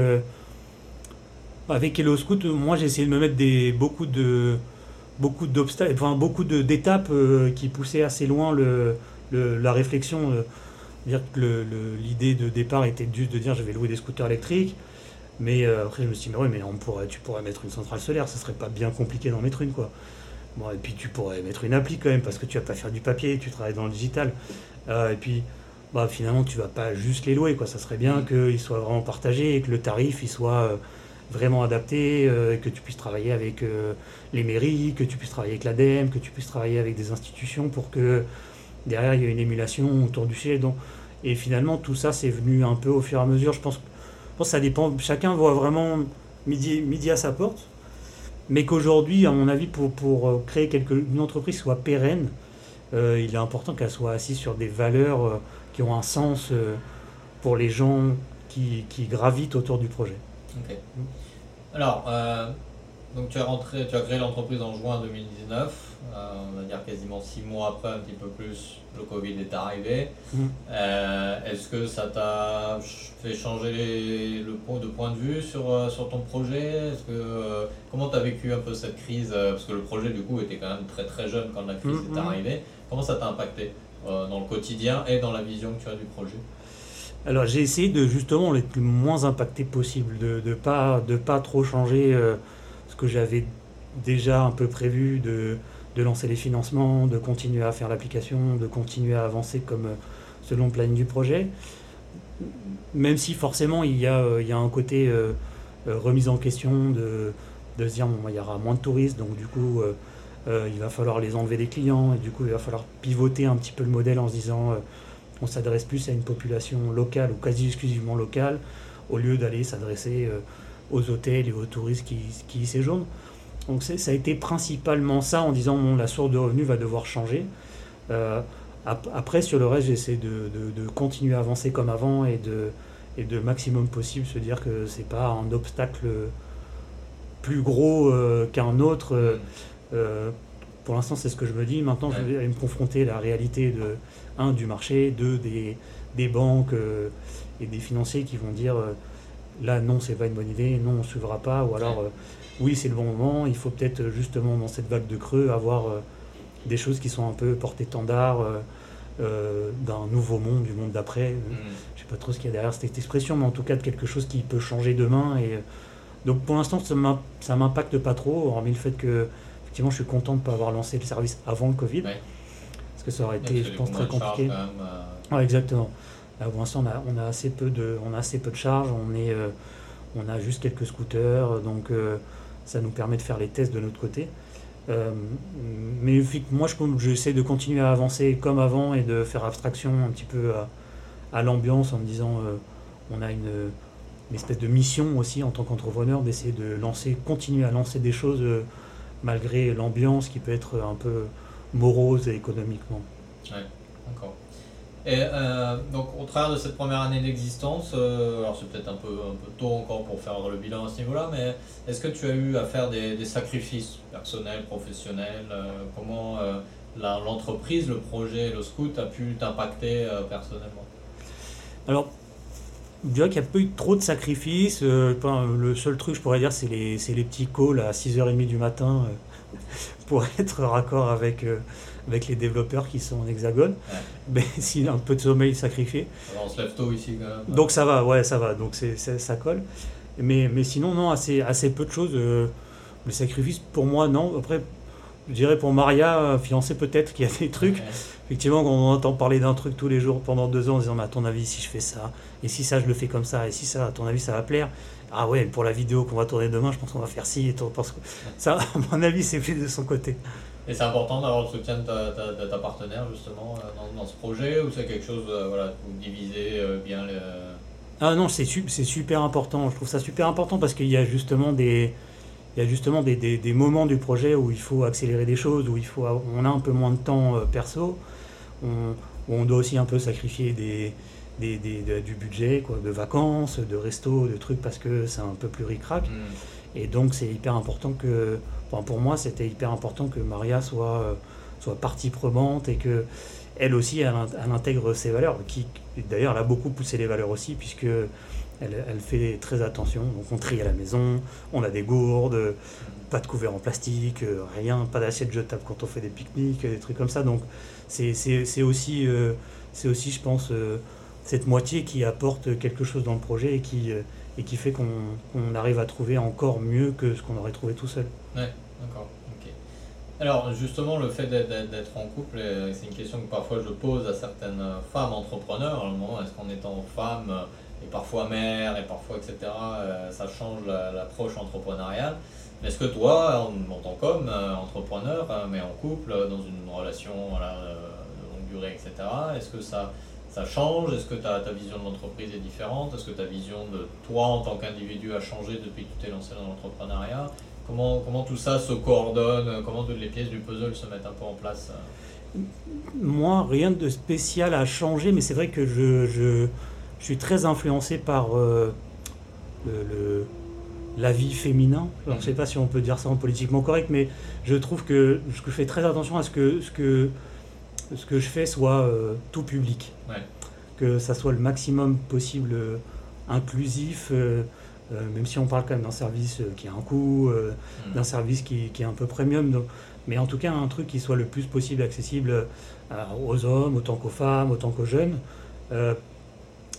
avec Hello Scout, moi, j'ai essayé de me mettre des, beaucoup de beaucoup d'obstacles, enfin beaucoup d'étapes euh, qui poussaient assez loin le, le- la réflexion. euh, dire que l'idée de départ était juste de dire je vais louer des scooters électriques, mais euh, après je me suis dit mais ouais mais on pourrait, tu pourrais mettre une centrale solaire, ça serait pas bien compliqué d'en mettre une quoi. Bon et puis tu pourrais mettre une appli quand même parce que tu vas pas faire du papier, tu travailles dans le digital. Euh, et puis bah finalement tu vas pas juste les louer quoi, ça serait bien Mm. qu'ils soient vraiment partagés et que le tarif il soit euh, vraiment adapté, euh, que tu puisses travailler avec euh, les mairies, que tu puisses travailler avec l'ADEME, que tu puisses travailler avec des institutions pour que derrière il y ait une émulation autour du sujet. Et finalement tout ça c'est venu un peu au fur et à mesure. Je pense, je pense que ça dépend, chacun voit vraiment midi, midi à sa porte. Mais qu'aujourd'hui, à mon avis, pour, pour euh, créer quelque, une entreprise soit pérenne, il est important qu'elle soit assise sur des valeurs qui ont un sens pour les gens qui, qui gravitent autour du projet. Ok. Alors, euh, donc tu as rentré, tu as créé l'entreprise en juin 2019, euh, on va dire quasiment six mois après, un petit peu plus, le Covid est arrivé. Mhm. Euh, Est-ce que ça t'a fait changer les- le point de point de vue sur, sur ton projet? Que comment tu as vécu un peu cette crise? Parce que le projet du coup était quand même très très jeune quand la crise Mhm. est arrivée. Comment ça t'a impacté dans le quotidien et dans la vision que tu as du projet? Alors j'ai essayé de justement être le moins impacté possible, de ne pas, trop changer euh, ce que j'avais déjà un peu prévu, de, lancer les financements, de continuer à faire l'application, de continuer à avancer comme euh, selon le planning du projet. Même si forcément il y a, euh, un côté remise en question de, se dire il y aura moins de touristes, donc du coup il va falloir les enlever des clients, et du coup il va falloir pivoter un petit peu le modèle en se disant... on s'adresse plus à une population locale ou quasi exclusivement locale, au lieu d'aller s'adresser euh, aux hôtels et aux touristes qui, y séjournent. Donc ça a été principalement ça en disant bon, la source de revenus va devoir changer. Euh, ap- après, sur le reste, j'essaie de, de- continuer à avancer comme avant et de, et maximum possible se dire que c'est pas un obstacle plus gros euh, qu'un autre. Pour l'instant, c'est ce que je me dis. Maintenant, je vais me confronter à la réalité de, un, du marché, deux, des, des banques euh, et des financiers qui vont dire euh, là, non, c'est pas une bonne idée, non, on ne suivra pas, ou alors euh, oui, c'est le bon moment, il faut peut-être justement dans cette vague de creux avoir des choses qui sont un peu portées-étendard, euh, d'un nouveau monde, du monde d'après. Mm. Je sais pas trop ce qu'il y a derrière cette expression, mais en tout cas de quelque chose qui peut changer demain. Et donc pour l'instant, ça ça m'impacte pas trop, hormis le fait que effectivement, je suis content de ne pas avoir lancé le service avant le Covid, Ouais. parce que ça aurait été, je pense, très compliqué. même, euh, Ouais, exactement. Là, pour l'instant, on a, on a assez peu de, on a assez peu de charges. On est, euh, on a juste quelques scooters, donc euh, ça nous permet de faire les tests de notre côté. Euh, mais moi, je j'essaie de continuer à avancer comme avant et de faire abstraction un petit peu à, à l'ambiance en me disant, euh, on a une, une espèce de mission aussi en tant qu'entrepreneur d'essayer de lancer, continuer à lancer des choses malgré l'ambiance qui peut être un peu morose économiquement. D'accord. Et euh, donc, au travers de cette première année d'existence, euh, alors c'est peut-être un peu, un peu tôt encore pour faire le bilan à ce niveau-là, mais est-ce que tu as eu à faire des, des sacrifices personnels, professionnels euh, Comment l'entreprise, le projet, le scout a pu t'impacter personnellement? Alors, je dirais qu'il n'y a pas eu trop de sacrifices. euh, le seul truc, je pourrais dire, c'est les, les petits calls à 6h30 du matin euh, pour être raccord avec, euh, avec les développeurs qui sont en hexagone. Ouais. Mais s'il a un peu de sommeil sacrifié. Alors, On se lève tôt ici quand même. Donc ça va, ouais, ça va. Donc ça colle. Mais, mais sinon, non, assez, assez peu de choses. le sacrifice, pour moi, non. Après, je dirais pour Maria, fiancée peut-être, qu'il y a des trucs. Ouais. Effectivement, quand on entend parler d'un truc tous les jours pendant deux ans en disant, mais à ton avis, si je fais ça, et si ça, je le fais comme ça, et si ça, à ton avis, ça va plaire. Ah ouais, pour la vidéo qu'on va tourner demain, je pense qu'on va faire ci, et parce que ça, à mon avis, c'est plus de son côté. Et c'est important d'avoir le soutien de ta, ta- de ta partenaire justement euh, dans, dans ce projet ou c'est quelque chose, euh, voilà, vous divisez euh, bien le... Ah non, c'est su- c'est super important. Je trouve ça super important parce qu'il y a justement des, il y a justement des, des- des moments du projet où il faut accélérer des choses, où il faut, on a un peu moins de temps perso, où on doit aussi un peu sacrifier des, des- des- de- du budget, quoi, de vacances, de resto, de trucs parce que c'est un peu plus ric-rac. Hmm. Et donc c'est hyper important que, enfin, pour moi c'était hyper important que Maria soit, euh, soit partie prenante et que elle aussi elle, int- elle intègre ses valeurs. Qui d'ailleurs elle a beaucoup poussé les valeurs aussi puisque elle, elle fait très attention. Donc on trie à la maison, on a des gourdes, pas de couverts en plastique, euh, rien, pas d'assiette jetable quand on fait des pique-niques, des trucs comme ça. Donc c'est aussi, euh, aussi je pense euh, cette moitié qui apporte quelque chose dans le projet et qui, euh, fait qu'on arrive à trouver encore mieux que ce qu'on aurait trouvé tout seul. Ouais, d'accord. Alors justement, le fait d'être- en couple, c'est une question que parfois je pose à certaines femmes entrepreneurs. Est-ce qu'en étant femme et parfois mère et parfois etc., ça change la- l'approche entrepreneuriale? Est-ce que toi, en, tant qu'homme euh, entrepreneur, euh, mais en couple, euh, dans une relation voilà, de longue durée, etc., est-ce que ça, ça change? Est-ce que ta, ta vision de l'entreprise est différente? Est-ce que ta vision de toi en tant qu'individu a changé depuis que tu t'es lancé dans l'entrepreneuriat? Comment, comment tout ça se coordonne? Comment toutes les pièces du puzzle se mettent un peu en place Moi, rien de spécial a changé, mais c'est vrai que je, je, je suis très influencé par le- la vie féminin. Alors, je ne sais pas si on peut dire ça en politiquement correct, mais je trouve que je fais très attention à ce que ce que, ce que je fais soit euh, tout public. Ouais. Que ça soit le maximum possible euh, inclusif, euh, même si on parle quand même d'un service qui a un coût, euh, Mm. d'un service qui, qui est un peu premium. donc- mais en tout cas, un truc qui soit le plus possible accessible aux hommes, autant qu'aux femmes, autant qu'aux jeunes.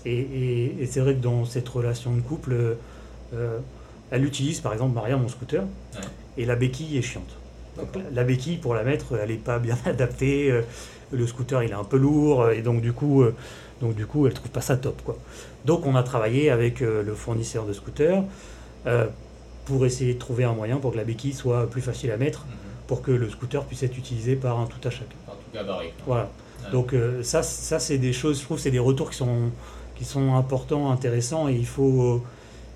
Et et- et c'est vrai que dans cette relation de couple, elle utilise par exemple Maria, mon scooter, Ouais. et la béquille est chiante. Donc, la béquille, pour la mettre, elle n'est pas bien adaptée. euh, Le scooter, il est un peu lourd, euh, et donc du coup, euh, donc, du coup elle trouve pas ça top. Quoi. Donc on a travaillé avec euh, le fournisseur de scooters pour essayer de trouver un moyen pour que la béquille soit plus facile à mettre, Mhm. pour que le scooter puisse être utilisé par un tout à chacun. En tout cas, gabarit. Voilà. Ouais. Donc ça, ça c'est des choses, je trouve, c'est des retours qui sont, qui sont importants, intéressants, et il faut,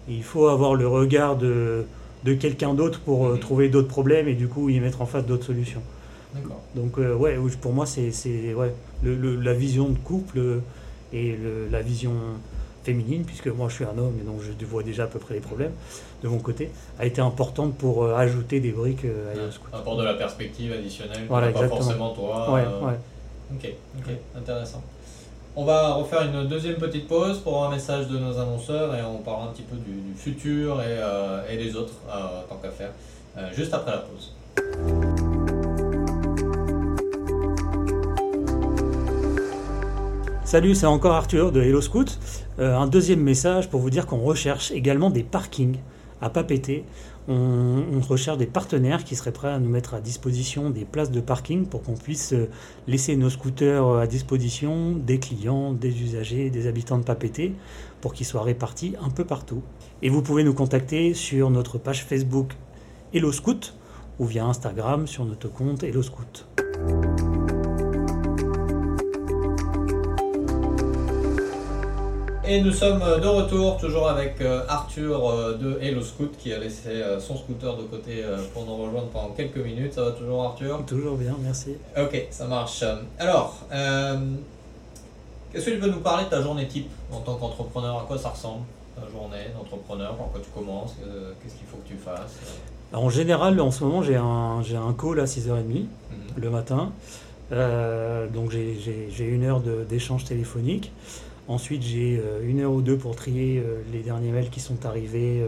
il faut avoir le regard de, de quelqu'un d'autre pour euh, trouver d'autres problèmes et du coup y mettre en face d'autres solutions. Donc euh, ouais, pour moi c'est, ouais, le- le- la vision de couple euh, et le- la vision féminine, puisque moi je suis un homme et donc je vois déjà à peu près les problèmes de mon côté, a été importante pour euh, ajouter des briques à Ouais. Apporte de la perspective additionnelle, Voilà, pas forcément toi. Ouais, ouais. Ok, ok, intéressant. On va refaire une deuxième petite pause pour un message de nos annonceurs et on parlera un petit peu du, futur et, euh, et les autres, euh, tant qu'à faire, euh, juste après la pause. Salut, c'est encore Arthur de Hello Scoot. Un deuxième message pour vous dire qu'on recherche également des parkings à pas péter. On, recherche des partenaires qui seraient prêts à nous mettre à disposition des places de parking pour qu'on puisse euh, laisser nos scooters à disposition des clients, des usagers, des habitants de Papété pour qu'ils soient répartis un peu partout. Et vous pouvez nous contacter sur notre page Facebook Hello Scoot ou via Instagram sur notre compte Hello Scoot. Et nous sommes de retour, toujours avec euh, Arthur euh, de Hello Scoot qui a laissé euh, son scooter de côté pour nous rejoindre pendant quelques minutes. Ça va toujours, Arthur? Toujours bien, merci. Ok, ça marche. Alors, qu'est-ce que tu peux nous parler de ta journée type en tant qu'entrepreneur? À quoi ça ressemble ta journée d'entrepreneur? Par quoi tu commences? Qu'est-ce qu'il faut que tu fasses? En général, en ce moment, j'ai un, j'ai un call à 6h30 mhm. le matin. donc j'ai une heure d'échange téléphonique. Ensuite, j'ai euh, une heure ou deux pour trier euh, les derniers mails qui sont arrivés,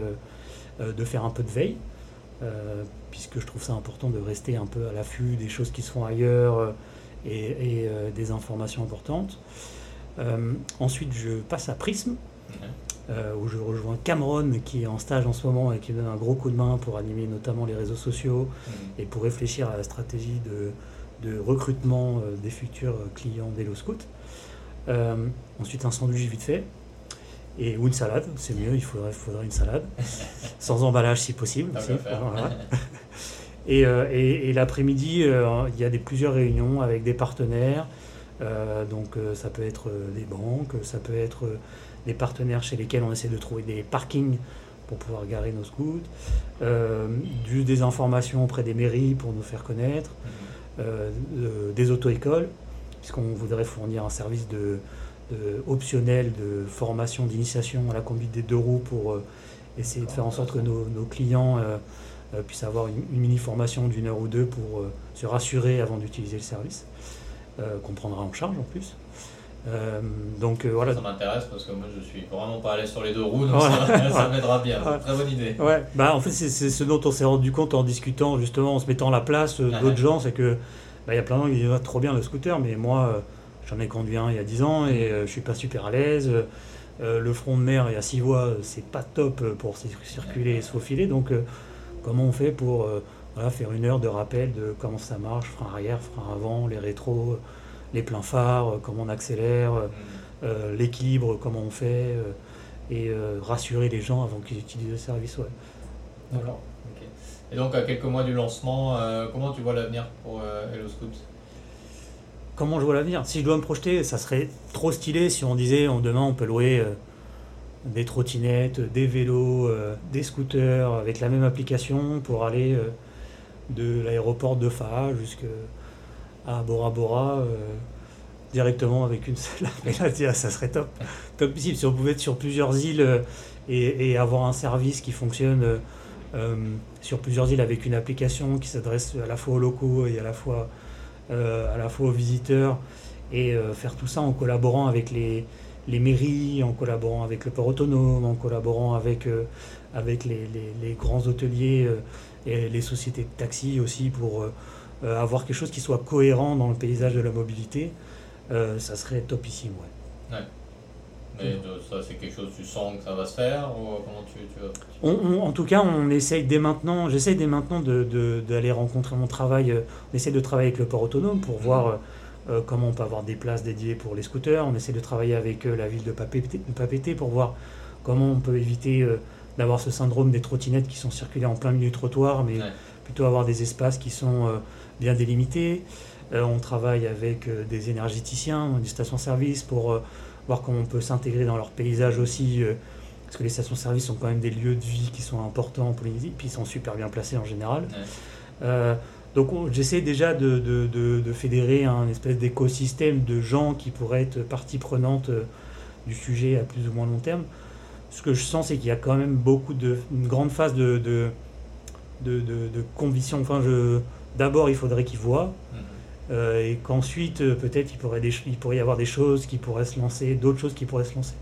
euh, de faire un peu de veille, puisque je trouve ça important de rester un peu à l'affût des choses qui se font ailleurs et, des informations importantes. ensuite, je passe à Prism, où je rejoins Cameron, qui est en stage en ce moment et qui donne un gros coup de main pour animer notamment les réseaux sociaux mmh. et pour réfléchir à la stratégie de, recrutement des futurs clients d'Hello Scout. Euh, ensuite, un sandwich vite fait. Et, ou une salade, c'est mieux, il faudrait, faudrait une salade. Sans emballage si possible. Euh, et, et, l'après-midi, euh, il y a des, plusieurs réunions avec des partenaires. donc ça peut être des banques, ça peut être des partenaires chez lesquels on essaie de trouver des parkings pour pouvoir garer nos scouts, du, des informations auprès des mairies pour nous faire connaître, mhm. des auto-écoles, puisqu'on voudrait fournir un service de, optionnel de formation, d'initiation à la conduite des deux roues pour euh, essayer de faire en sorte que nos, clients euh, euh, puissent avoir une, mini-formation d'une heure ou deux pour se rassurer avant d'utiliser le service, qu'on prendra en charge en plus. donc voilà. Ça m'intéresse parce que moi je suis vraiment pas allé sur les deux roues, donc ça, m'aidera bien. Très bonne idée. Ouais. Bah, en fait, c'est ce dont on s'est rendu compte en discutant, justement, en se mettant à la place d'autres gens, c'est que bah, il y a plein de gens qui disent ah, trop bien le scooter, mais moi, euh, j'en ai conduit un il y a 10 ans et euh, je suis pas super à l'aise. Euh, le front de mer, il y a 6 voies, c'est pas top pour circuler et se faufiler. Donc, comment on fait pour faire une heure de rappel de comment ça marche, frein arrière, frein avant, les rétros, les pleins phares, comment on accélère, l'équilibre, comment on fait, et rassurer les gens avant qu'ils utilisent le service. Ouais. Et donc, à quelques mois du lancement, euh, comment tu vois l'avenir pour euh, Hello Scoot Comment je vois l'avenir? Si je dois me projeter, ça serait trop stylé si on disait on, demain on peut louer euh, des trottinettes, des vélos, des scooters avec la même application pour aller de l'aéroport de Fa jusqu'à Bora Bora directement avec une seule là, ça serait top. Top possible. Si on pouvait être sur plusieurs îles et avoir un service qui fonctionne sur plusieurs îles avec une application qui s'adresse à la fois aux locaux et à la fois, euh, à la fois aux visiteurs et euh, faire tout ça en collaborant avec les, les, mairies, en collaborant avec le port autonome, en collaborant avec, avec les, les, grands hôteliers et les sociétés de taxi aussi pour avoir quelque chose qui soit cohérent dans le paysage de la mobilité, ça serait topissime. Ouais. Mais ça, c'est quelque chose, tu sens que ça va se faire ou comment tu, tu, En tout cas, on essaye dès maintenant, j'essaye dès maintenant d'aller de, rencontrer mon travail, euh, on essaie de travailler avec le port autonome pour voir euh, euh, comment on peut avoir des places dédiées pour les scooters, on essaie de travailler avec la ville de Papété, pour voir comment on peut éviter d'avoir ce syndrome des trottinettes qui sont circulées en plein milieu du trottoir, mais plutôt avoir des espaces qui sont bien délimités. on travaille avec des énergéticiens, des stations-service pour voir comment on peut s'intégrer dans leur paysage aussi, euh, parce que les stations-service sont quand même des lieux de vie qui sont importants en Polynésie, puis ils sont super bien placés en général. Euh, donc j'essaie déjà de, de, fédérer un espèce d'écosystème de gens qui pourraient être partie prenante euh, du sujet à plus ou moins long terme. Ce que je sens, c'est qu'il y a quand même beaucoup de, une grande phase de, de, de, conviction. Enfin, je, d'abord, il faudrait qu'ils voient. Mhm. Euh, et qu'ensuite, euh, peut-être, il pourrait, il pourrait y avoir des choses qui pourraient se lancer, d'autres choses qui pourraient se lancer.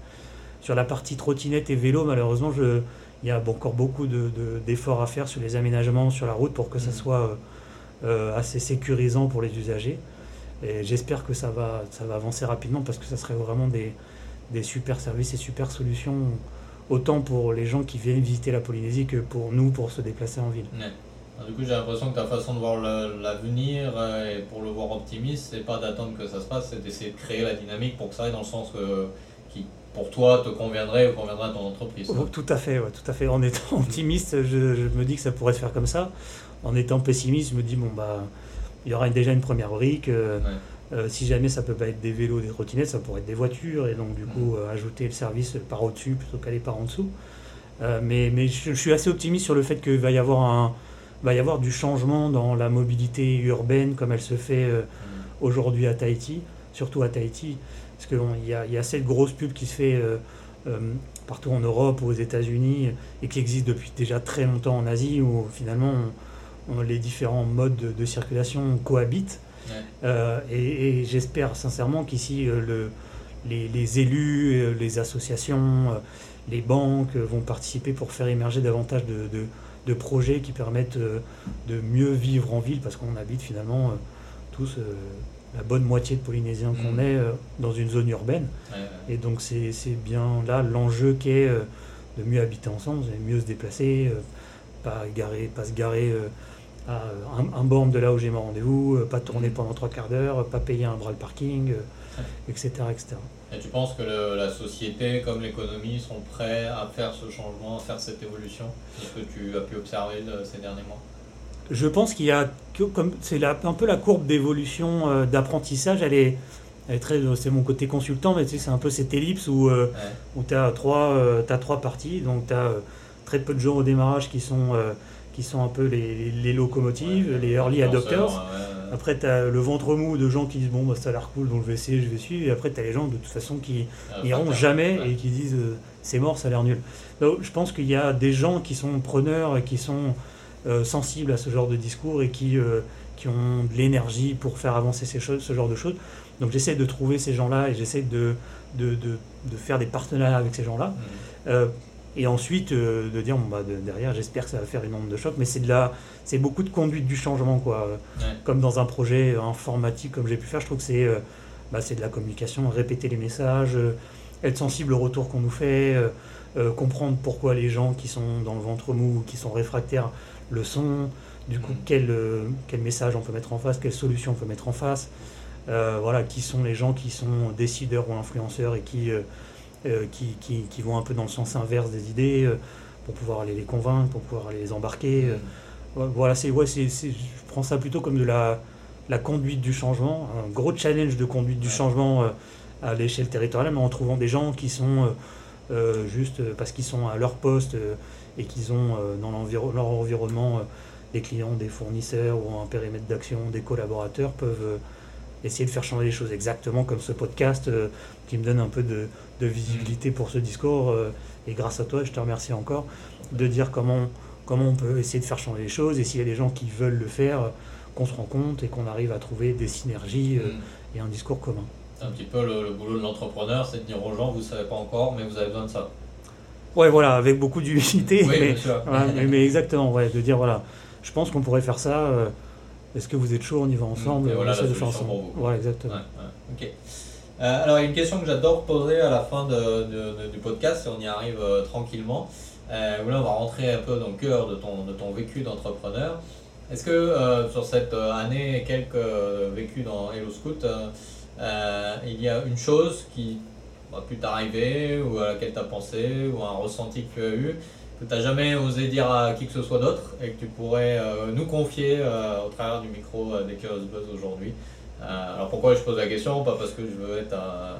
Sur la partie trottinette et vélo, malheureusement, je, il y a encore beaucoup d'efforts à faire sur les aménagements sur la route pour que ça mmh. soit euh, assez sécurisant pour les usagers. Et j'espère que ça va, ça va avancer rapidement parce que ça serait vraiment des, des super services et super solutions, autant pour les gens qui viennent visiter la Polynésie que pour nous pour se déplacer en ville. Ouais. Ah, Du coup, j'ai l'impression que ta façon de voir l'avenir, euh, et pour le voir optimiste, c'est pas d'attendre que ça se passe, c'est d'essayer de créer la dynamique pour que ça aille dans le sens que, qui, pour toi, te conviendrait ou conviendrait à ton entreprise. Oh, Tout à fait, ouais, tout à fait. En étant optimiste, je, je me dis que ça pourrait se faire comme ça. En étant pessimiste, je me dis bon bah il y aura déjà une première brique. euh, Ouais. euh, si jamais ça peut pas être des vélos, des trottinettes, ça pourrait être des voitures et donc du coup euh, ajouter le service par au-dessus plutôt qu'aller par en dessous. Euh, mais mais je, je suis assez optimiste sur le fait qu'il va y avoir un va y avoir du changement dans la mobilité urbaine comme elle se fait euh, aujourd'hui à Tahiti, surtout à Tahiti, parce qu'il y y a cette grosse pub qui se fait euh, euh, partout en Europe ou aux États-Unis et qui existe depuis déjà très longtemps en Asie, où finalement on- on- les différents modes de, de circulation cohabitent. Ouais. Euh, et et j'espère sincèrement qu'ici, euh, le- les, les élus, euh, les associations, les banques vont participer pour faire émerger davantage de, de- de projets qui permettent euh, de mieux vivre en ville, parce qu'on habite finalement euh, tous, euh, la bonne moitié de Polynésiens qu'on Mhm. est, dans une zone urbaine. Ouais, ouais. Et donc c'est bien là l'enjeu qui est de mieux habiter ensemble, de mieux se déplacer, pas, garer, pas se garer à un, un borne de là où j'ai mon rendez-vous, pas tourner Mhm. pendant trois quarts d'heure, pas payer un bras le parking, etc., etc. Et tu penses que le- la société comme l'économie sont prêts à faire ce changement, à faire cette évolution? Ce que tu as pu observer de ces derniers mois? Je pense qu'il y a, comme c'est un peu la courbe d'évolution euh, d'apprentissage, elle est, elle est très, c'est mon côté consultant, mais tu sais, c'est un peu cette ellipse où, euh, Ouais. où tu as, trois, parties. Donc, tu as très peu de gens au démarrage qui sont, euh, qui sont un peu les, locomotives, Ouais, les early adopters. ouais. Après, tu as le ventre mou de gens qui disent Bon, bah, ça a l'air cool, donc je vais essayer, je vais suivre. Et après, tu as les gens de toute façon qui Euh, n'iront jamais Ouais. et qui disent euh, C'est mort, ça a l'air nul. Donc, je pense qu'il y a des gens qui sont preneurs et qui sont euh, sensibles à ce genre de discours et qui, euh, qui ont de l'énergie pour faire avancer ces choses, ce genre de choses. Donc, j'essaie de trouver ces gens-là et j'essaie de, de, de, de faire des partenariats avec ces gens-là. Mhm. Euh, et ensuite euh, de dire bon, bah, de- derrière j'espère que ça va faire une onde de choc mais c'est de la c'est beaucoup de conduite du changement quoi Ouais. comme dans un projet informatique comme j'ai pu faire je trouve que c'est euh, bah, c'est de la communication répéter les messages euh, être sensible au retour qu'on nous fait euh, euh, comprendre pourquoi les gens qui sont dans le ventre mou ou qui sont réfractaires le sont du coup Mhm. quel, euh, quel message on peut mettre en face quelle solution on peut mettre en face Euh, voilà qui sont les gens qui sont décideurs ou influenceurs et qui euh, euh, qui, qui, qui vont un peu dans le sens inverse des idées euh, pour pouvoir aller les convaincre, pour pouvoir aller les embarquer. euh. Ouais, Voilà, c'est, ouais, c'est, je prends ça plutôt comme de la, la conduite du changement, un gros challenge de conduite du changement euh, à l'échelle territoriale, mais en trouvant des gens qui sont euh, euh, juste euh, parce qu'ils sont à leur poste euh, et qu'ils ont euh, dans l'enviro- leur environnement euh, des clients, des fournisseurs ou un périmètre d'action, des collaborateurs peuvent euh, essayer de faire changer les choses exactement comme ce podcast euh, qui me donne un peu de, de visibilité pour ce discours. euh, et grâce à toi, je te remercie encore de dire comment, comment on peut essayer de faire changer les choses et s'il y a des gens qui veulent le faire, euh, qu'on se rend compte et qu'on arrive à trouver des synergies euh, Mhm. et un discours commun. C'est un petit peu le, le boulot de l'entrepreneur, c'est de dire aux gens, vous savez pas encore, mais vous avez besoin de ça. Ouais, voilà, avec beaucoup d'humilité, Oui, mais, bien sûr. voilà, mais, mais exactement, ouais, de dire voilà, je pense qu'on pourrait faire ça. euh, Est-ce que vous êtes chaud On y va ensemble. Et voilà on la de faire ensemble. pour vous. Voilà, exactement. Ouais, ouais, ok. Euh, alors, il y a une question que j'adore poser à la fin de, du podcast, et on y arrive euh, tranquillement. Euh, où là, on va rentrer un peu dans le cœur de ton, de ton vécu d'entrepreneur. Est-ce que sur cette année et quelques vécu dans Hello Scout, il y a une chose qui a pu t'arriver, ou à laquelle tu as pensé, ou un ressenti que tu as eu, que tu n'as jamais osé dire à qui que ce soit d'autre, et que tu pourrais nous confier au travers du micro des Curious Buzz aujourd'hui? Euh, alors pourquoi je pose la question? Pas parce que je veux être un,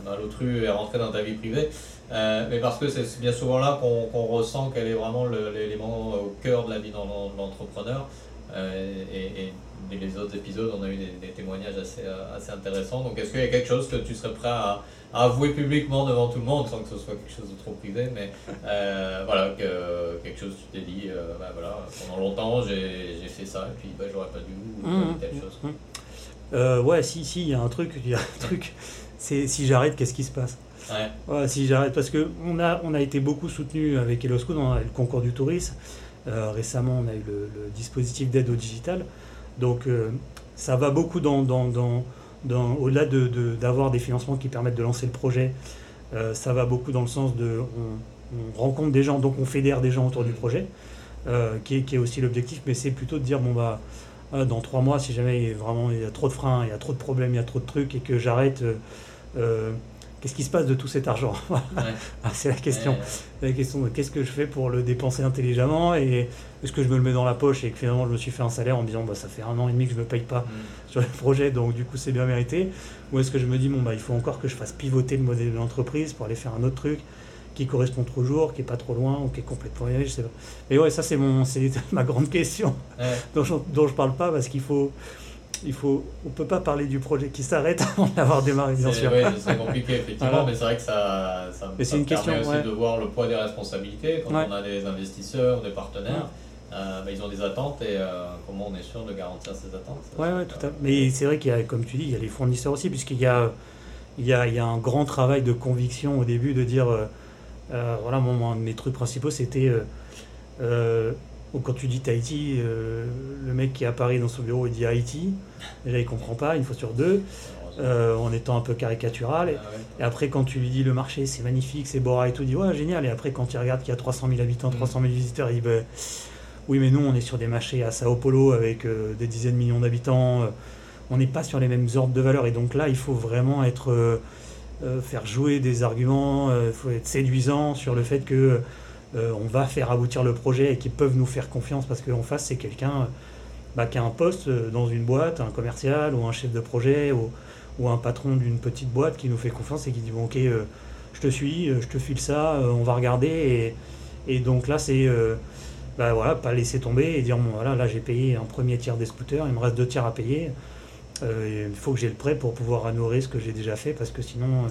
un malotru et rentrer dans ta vie privée, euh, mais parce que c'est bien souvent là qu'on ressent quel est vraiment l'élément au cœur de la vie dans l'entrepreneur. Euh, et, et les autres épisodes, on a eu des, des témoignages assez, assez intéressants. Donc est-ce qu'il y a quelque chose que tu serais prêt à, à avouer publiquement devant tout le monde, sans que ce soit quelque chose de trop privé, mais voilà, que, quelque chose tu t'es dit, bah, voilà, pendant longtemps j'ai fait ça, et puis bah, j'aurais pas dû, ou Mmh, telle chose. Mmh. Euh, ouais, si, si, il y a un truc, il y a un truc. C'est si j'arrête, qu'est-ce qui se passe? Ouais. Ouais, si j'arrête, parce que on a, on a été beaucoup soutenu avec a eu le concours du tourisme. Euh, récemment, on a eu le, le dispositif d'aide au digital. Donc, euh, ça va beaucoup dans, dans, dans, dans- au-delà de, de- d'avoir des financements qui permettent de lancer le projet, ça va beaucoup dans le sens de on, on rencontre des gens, donc on fédère des gens autour du Mhm. projet, qui, est, qui est aussi l'objectif, mais c'est plutôt de dire bon bah dans trois mois, si jamais il y a vraiment il y a trop de freins, il y a trop de problèmes, il y a trop de trucs et que j'arrête, euh, euh, qu'est-ce qui se passe de tout cet argent Ouais. Ah, C'est la question. Ouais, La question de qu'est-ce que je fais pour le dépenser intelligemment et est-ce que je me le mets dans la poche et que finalement je me suis fait un salaire en me disant bah, ça fait un an et demi que je me paye pas mm, sur le projet donc du coup c'est bien mérité ou est-ce que je me dis bon bah il faut encore que je fasse pivoter le modèle de l'entreprise pour aller faire un autre truc qui correspond toujours, qui est pas trop loin ou qui est complètement je sais pas. Mais ouais ça c'est mon c'est ma grande question ouais. dont je, dont je parle pas parce qu'il faut il faut on peut pas parler du projet qui s'arrête avant d'avoir démarré bien C'est sûr. ouais, c'est compliqué effectivement, Voilà. mais c'est vrai que ça, ça, Mais ça une permet question, aussi ouais. de voir le poids des responsabilités quand on a des investisseurs, des partenaires. euh, bah, ils ont des attentes et euh, comment on est sûr de garantir ces attentes. ça, Ouais, tout à euh, fait. Mais c'est vrai qu'il y a, comme tu dis, il y a les fournisseurs aussi, puisqu'il y a, il y a, il y a un grand travail de conviction au début de dire, euh, euh, voilà, moi, moi, un de mes trucs principaux, c'était, euh, euh, quand tu dis Tahiti, euh, le mec qui est à Paris dans son bureau, il dit Haïti. Déjà, il comprend pas, une fois sur deux, euh, en étant un peu caricatural. Et, Ah ouais. et après, quand tu lui dis le marché, c'est magnifique, c'est Bora et tout, il dit, ouais, génial. Et après, quand il regarde qu'il y a 300 000 habitants, Mm. 300 000 visiteurs, il dit, bah, oui, mais nous, on est sur des marchés à Sao Paulo avec euh, des dizaines de millions d'habitants. euh, on n'est pas sur les mêmes ordres de valeur. Et donc là, il faut vraiment être, euh, euh, faire jouer des arguments, il faut être séduisant sur le fait que euh, on va faire aboutir le projet et qu'ils peuvent nous faire confiance parce qu'en face, c'est quelqu'un euh, bah, qui a un poste euh, dans une boîte, un commercial ou un chef de projet ou, un patron d'une petite boîte qui nous fait confiance et qui dit bon, ok, euh, je te suis, euh, je te file ça, euh, on va regarder. Et, donc là, c'est euh, bah, pas laisser tomber et dire bon, voilà, là j'ai payé un premier tiers des scooters, il me reste deux tiers à payer. Euh, il faut que j'ai le prêt pour pouvoir honorer ce que j'ai déjà fait parce que sinon euh,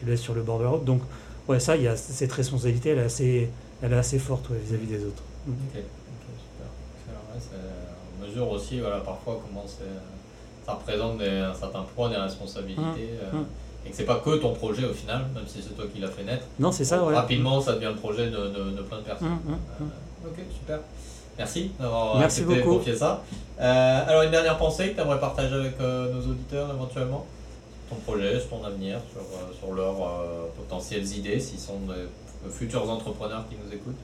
je le laisse sur le bord de la route. Donc, ouais, ça, il y a cette responsabilité, elle est assez, elle est assez forte ouais, vis-à-vis des autres. Ok, ok, super. Excellent. Ouais, c'est- on mesure aussi voilà, parfois comment ça représente des, un certain poids des responsabilités. euh, hum. Et que c'est pas que ton projet au final, même si c'est toi qui l'as fait naître. Non, c'est ça, ouais. Rapidement, ça devient le projet de, de- de plein de personnes. Hum, hum, hum. Ok, super. Merci d'avoir Merci accepté beaucoup. confier ça. Euh, alors, une dernière pensée que tu aimerais partager avec euh, nos auditeurs éventuellement? Sur ton projet, sur ton avenir, sur, euh, sur leurs potentielles idées, s'ils sont de futurs entrepreneurs qui nous écoutent?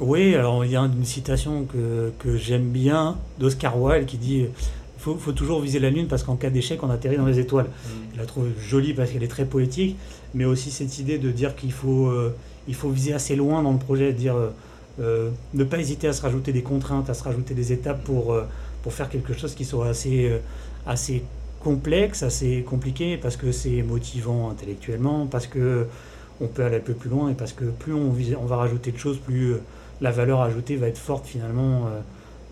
Oui, alors il y a une citation que, que j'aime bien d'Oscar Wilde qui dit il faut, faut toujours viser la lune parce qu'en cas d'échec, on atterrit dans les étoiles. Je la trouve jolie parce qu'elle est très poétique, mais aussi cette idée de dire qu'il faut, euh, il faut viser assez loin dans le projet, de dire euh, euh, ne pas hésiter à se rajouter des contraintes, à se rajouter des étapes pour, euh, pour faire quelque chose qui soit assez, euh, assez complexe, assez compliqué, parce que c'est motivant intellectuellement, parce que on peut aller un peu plus loin et parce que plus on, va rajouter de choses, plus la valeur ajoutée va être forte finalement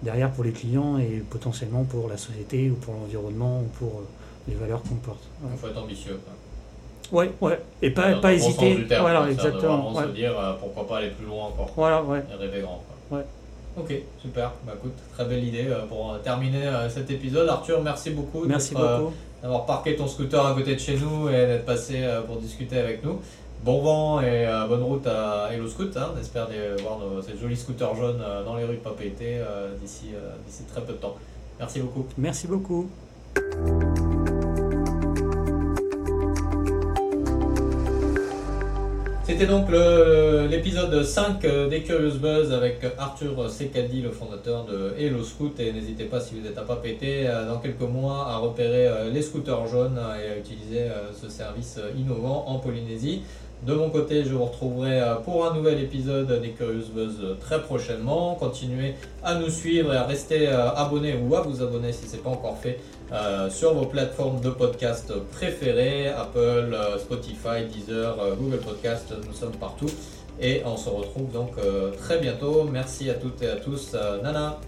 derrière pour les clients et potentiellement pour la société ou pour l'environnement ou pour les valeurs qu'on porte. Il faut être ambitieux. Ouais, ouais. Et pas, Dans pas le bon hésiter. sens du terme, voilà, exactement. vraiment ouais. se dire euh, pourquoi pas aller plus loin encore Voilà, ouais. et rêver grand. Quoi. Ouais. Ok, super. Bah écoute, très belle idée euh, pour euh, terminer euh, cet épisode. Arthur, merci beaucoup Merci euh, beaucoup. d'avoir parqué ton scooter à côté de chez nous et d'être passé euh, pour discuter avec nous. Bon vent et euh, bonne route à Hello Scoot. Hein. On espère de voir nos, ces jolis scooters jaunes euh, dans les rues de Papeete euh, d'ici, euh, d'ici très peu de temps. Merci beaucoup. Merci beaucoup. C'était donc l'épisode 5 des Curious Buzz avec Arthur Secadi, le fondateur de Hello Scoot. Et n'hésitez pas, si vous êtes à Papeete, euh, dans quelques mois, à repérer euh, les scooters jaunes euh, et à utiliser euh, ce service euh, innovant en Polynésie. De mon côté, je vous retrouverai euh, pour un nouvel épisode des Curious Buzz euh, très prochainement. Continuez à nous suivre et à rester euh, abonnés ou à vous abonner si ce n'est pas encore fait euh, sur vos plateformes de podcast préférées, Apple, euh, Spotify, Deezer, euh, Google Podcast, nous sommes partout. Et on se retrouve donc très bientôt. Merci à toutes et à tous. Nana